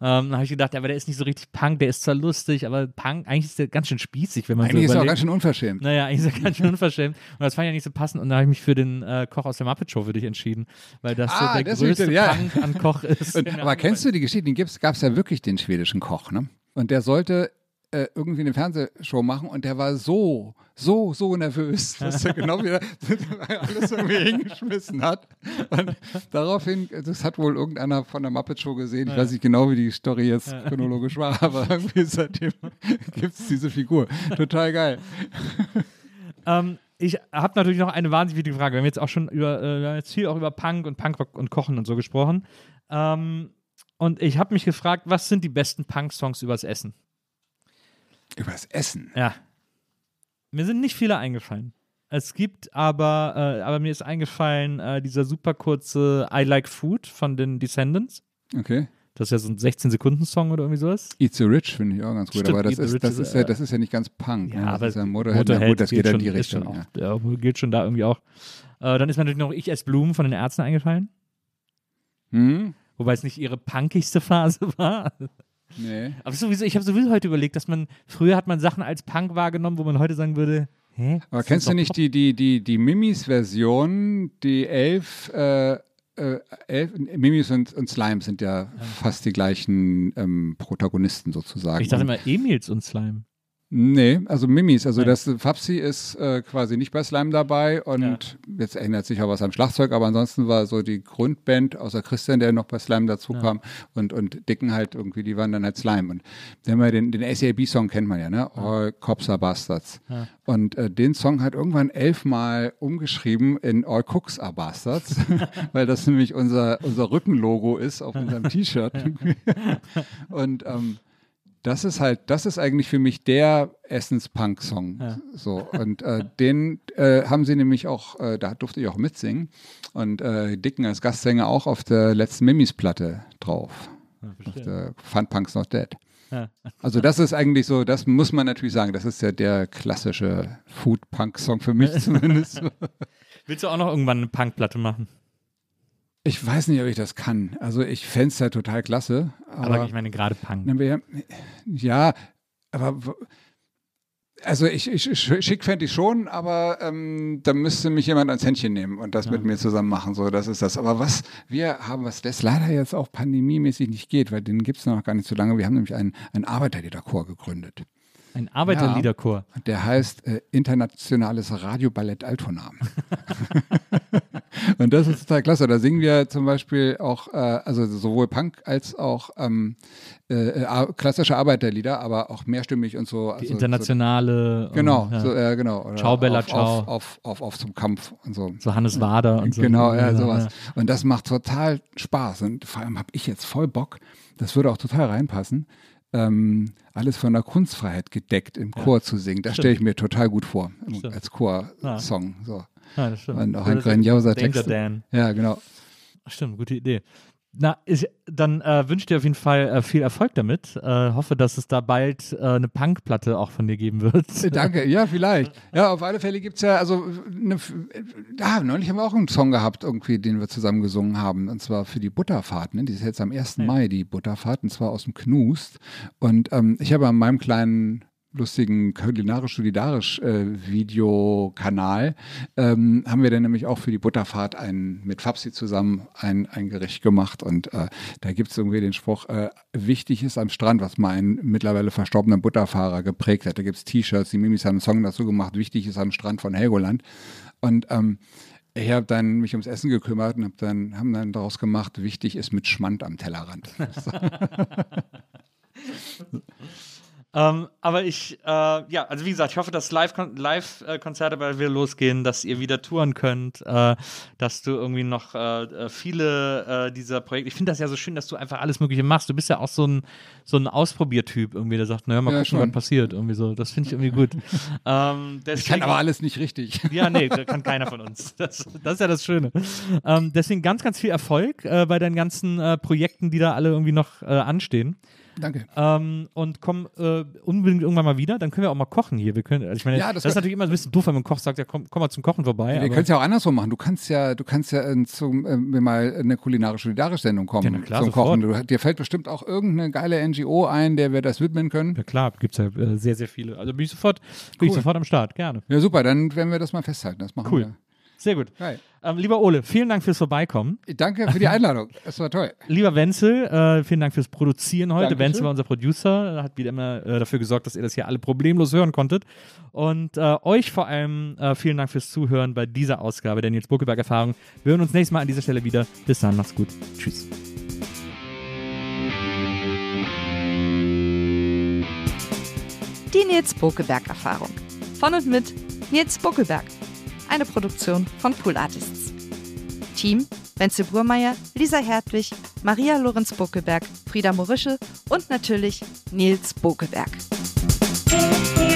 dann habe ich gedacht, aber der ist nicht so richtig Punk, der ist zwar lustig, aber Punk, eigentlich ist der ganz schön spießig, wenn man eigentlich so überlegt. ist er auch ganz schön unverschämt. Naja, eigentlich ist er ganz schön unverschämt. Und das fand ich ja nicht so passend. Und dann habe ich mich für den äh, Koch aus der Muppet Show für dich entschieden, weil das ah, so der größte ja. Punk an Koch ist. Und, aber kennst du die Geschichte? Den gab es ja wirklich, den schwedischen Koch, ne? Und der sollte äh, irgendwie eine Fernsehshow machen und der war so, so, so nervös, dass er genau wieder alles irgendwie hingeschmissen hat. Und daraufhin, das hat wohl irgendeiner von der Muppet Show gesehen, ich ja. weiß nicht genau, wie die Story jetzt chronologisch war, aber irgendwie seitdem gibt es diese Figur. Total geil. Ähm, ich habe natürlich noch eine wahnsinnig wichtige Frage. Wir haben jetzt auch schon über, äh, wir haben jetzt viel auch über Punk und Punkrock und Kochen und so gesprochen. Ähm, und ich habe mich gefragt, was sind die besten Punk-Songs übers Essen? Übers Essen? Ja. Mir sind nicht viele eingefallen. Es gibt aber, äh, aber mir ist eingefallen, äh, dieser super kurze I Like Food von den Descendants. Okay. Das ist ja so ein 16-Sekunden-Song oder irgendwie sowas. Eat the Rich finde ich auch ganz gut, Stimmt, aber das ist, das, ist, ja, äh, das ist ja nicht ganz Punk. Ja, ne? aber das ist ja Motorhead, na gut, das geht in die Richtung. Schon ja. auch, ja, gilt schon da irgendwie auch. Äh, dann ist mir natürlich noch Ich ess Blumen von den Ärzten eingefallen. Hm? Wobei es nicht ihre punkigste Phase war. Nee. Aber sowieso, ich habe sowieso heute überlegt, dass man, früher hat man Sachen als Punk wahrgenommen, wo man heute sagen würde, hä? Aber Das kennst du nicht Pop. die, die, die, die Mimis-Version, die elf, äh, äh, elf Mimis und, und Slime sind ja fast die gleichen ähm, Protagonisten sozusagen. Ich dachte immer Emils und Slime. Nee, also Mimis. Also Nein. das Fapsi ist äh, quasi nicht bei Slime dabei und jetzt ändert sich auch was am Schlagzeug, aber ansonsten war so die Grundband, außer Christian, der noch bei Slime dazu kam und, und Dicken halt irgendwie, die waren dann halt Slime. Und haben ja den, den SAB-Song kennt man ja, ne? All Cops are Bastards. Ja. Und äh, den Song hat irgendwann elfmal umgeschrieben in All Cooks are Bastards, weil das nämlich unser, unser Rückenlogo ist auf unserem T-Shirt. und ähm, das ist halt, das ist eigentlich für mich der Essens-Punk-Song. Ja. So, und äh, den äh, haben sie nämlich auch, äh, da durfte ich auch mitsingen. Und äh, Dicken als Gastsänger auch auf der letzten Mimis-Platte drauf. Auf der Fun Punk's Not Dead. Ja. Also das ist eigentlich so, das muss man natürlich sagen, das ist ja der klassische Food-Punk-Song für mich zumindest. Willst du auch noch irgendwann eine Punkplatte machen? Ich weiß nicht, ob ich das kann. Also ich fände es ja total klasse. Aber, Aber, ich meine gerade Punk. Wir- ja, aber also ich, ich, ich schick fände ich schon, aber ähm, da müsste mich jemand ans Händchen nehmen und das mit mir zusammen machen. So, das ist das. Aber was wir haben, was das leider jetzt auch pandemiemäßig nicht geht, weil den gibt es noch gar nicht so lange. Wir haben nämlich einen, einen Arbeiterliederchor gegründet. Ein Arbeiterliederchor. Der heißt äh, Internationales Radioballett Altona. und das ist total klasse. Da singen wir zum Beispiel auch, äh, also sowohl Punk als auch ähm, äh, äh, klassische Arbeiterlieder, aber auch mehrstimmig und so. Die also, internationale. So, genau, und, ja. so, äh, genau. Oder Ciao, Bella, auf, ciao. Auf, auf, auf, auf zum Kampf und so. so Hannes Wader und so. Genau, ja, sowas. Ja. Und das macht total Spaß. Und vor allem habe ich jetzt voll Bock, das würde auch total reinpassen, ähm, alles von der Kunstfreiheit gedeckt im Chor zu singen. Das stelle ich mir total gut vor, im- als Chorsong. So. Ja, das stimmt. Und auch ein Das ist grandioser Danger Text. Dan. Ja, genau. Stimmt, gute Idee. Na, ich, dann äh, wünsche ich dir auf jeden Fall äh, viel Erfolg damit. Äh, hoffe, dass es da bald äh, eine Punkplatte auch von dir geben wird. Danke, ja, vielleicht. Ja, auf alle Fälle gibt es ja, also, eine, ja, neulich haben wir auch einen Song gehabt, irgendwie, den wir zusammen gesungen haben, und zwar für die Butterfahrt, ne? Die ist jetzt am 1. Mai, die Butterfahrt, und zwar aus dem Knust. Und ähm, ich habe an meinem kleinen lustigen kulinarisch-solidarisch äh, Videokanal ähm, haben wir dann nämlich auch für die Butterfahrt ein, mit Fabsi zusammen ein, ein Gericht gemacht und äh, da gibt es irgendwie den Spruch, äh, wichtig ist am Strand, was mal mittlerweile verstorbener Butterfahrer geprägt hat. Da gibt es T-Shirts, die Mimis haben einen Song dazu gemacht, wichtig ist am Strand von Helgoland und ähm, ich habe dann mich ums Essen gekümmert und hab dann, haben dann daraus gemacht, wichtig ist mit Schmand am Tellerrand. Ähm, aber ich, äh, ja, also wie gesagt, ich hoffe, dass Live-Kon- Live-Konzerte bald wieder losgehen, dass ihr wieder touren könnt, äh, dass du irgendwie noch äh, äh, viele äh, dieser Projekte. Ich finde das ja so schön, dass du einfach alles Mögliche machst. Du bist ja auch so ein, so ein Ausprobiertyp irgendwie, der sagt, naja, mal Ja, gucken, schon. was passiert. Irgendwie so. Das finde ich irgendwie gut. ähm, Ich kann aber alles nicht richtig. ja, nee, das kann keiner von uns. Das, das ist ja das Schöne. Ähm, deswegen ganz, ganz viel Erfolg äh, bei deinen ganzen äh, Projekten, die da alle irgendwie noch äh, anstehen. Danke. Ähm, und komm äh, unbedingt irgendwann mal wieder. Dann können wir auch mal kochen hier. Wir können, also ich meine, Ja, das, das ist natürlich immer ein bisschen doof, wenn man Koch sagt, ja, komm, komm mal zum Kochen vorbei. Wir aber- können es ja auch andersrum machen. Du kannst ja, du kannst ja äh, zum, äh, mir mal eine kulinarische-solidarisch-Sendung kommen Ja, klar, zum sofort. Kochen. Du, dir fällt bestimmt auch irgendeine geile NGO ein, der wir das widmen können. ja klar, gibt es ja äh, sehr, sehr viele. Also bin ich sofort, bin ich sofort am Start, gerne. Ja, super, dann werden wir das mal festhalten. Das machen Cool. wir. Sehr gut. Ähm, lieber Ole, vielen Dank fürs Vorbeikommen. Danke für die Einladung. Das war toll. Lieber Wenzel, äh, vielen Dank fürs Produzieren heute. Dankeschön. Wenzel war unser Producer, hat wieder immer äh, dafür gesorgt, dass ihr das hier alle problemlos hören konntet. Und äh, euch vor allem äh, vielen Dank fürs Zuhören bei dieser Ausgabe der Nils Buckelberg Erfahrung. Wir hören uns nächstes Mal an dieser Stelle wieder. Bis dann, macht's gut. Tschüss. Die Nils Bokeberg Erfahrung. Von und mit Nils Bokeberg. Eine Produktion von Pool Artists. Team Wenzel Burmeier, Lisa Hertwig, Maria Lorenz Bokeberg, Frieda Morische und natürlich Nils Bokeberg. Die.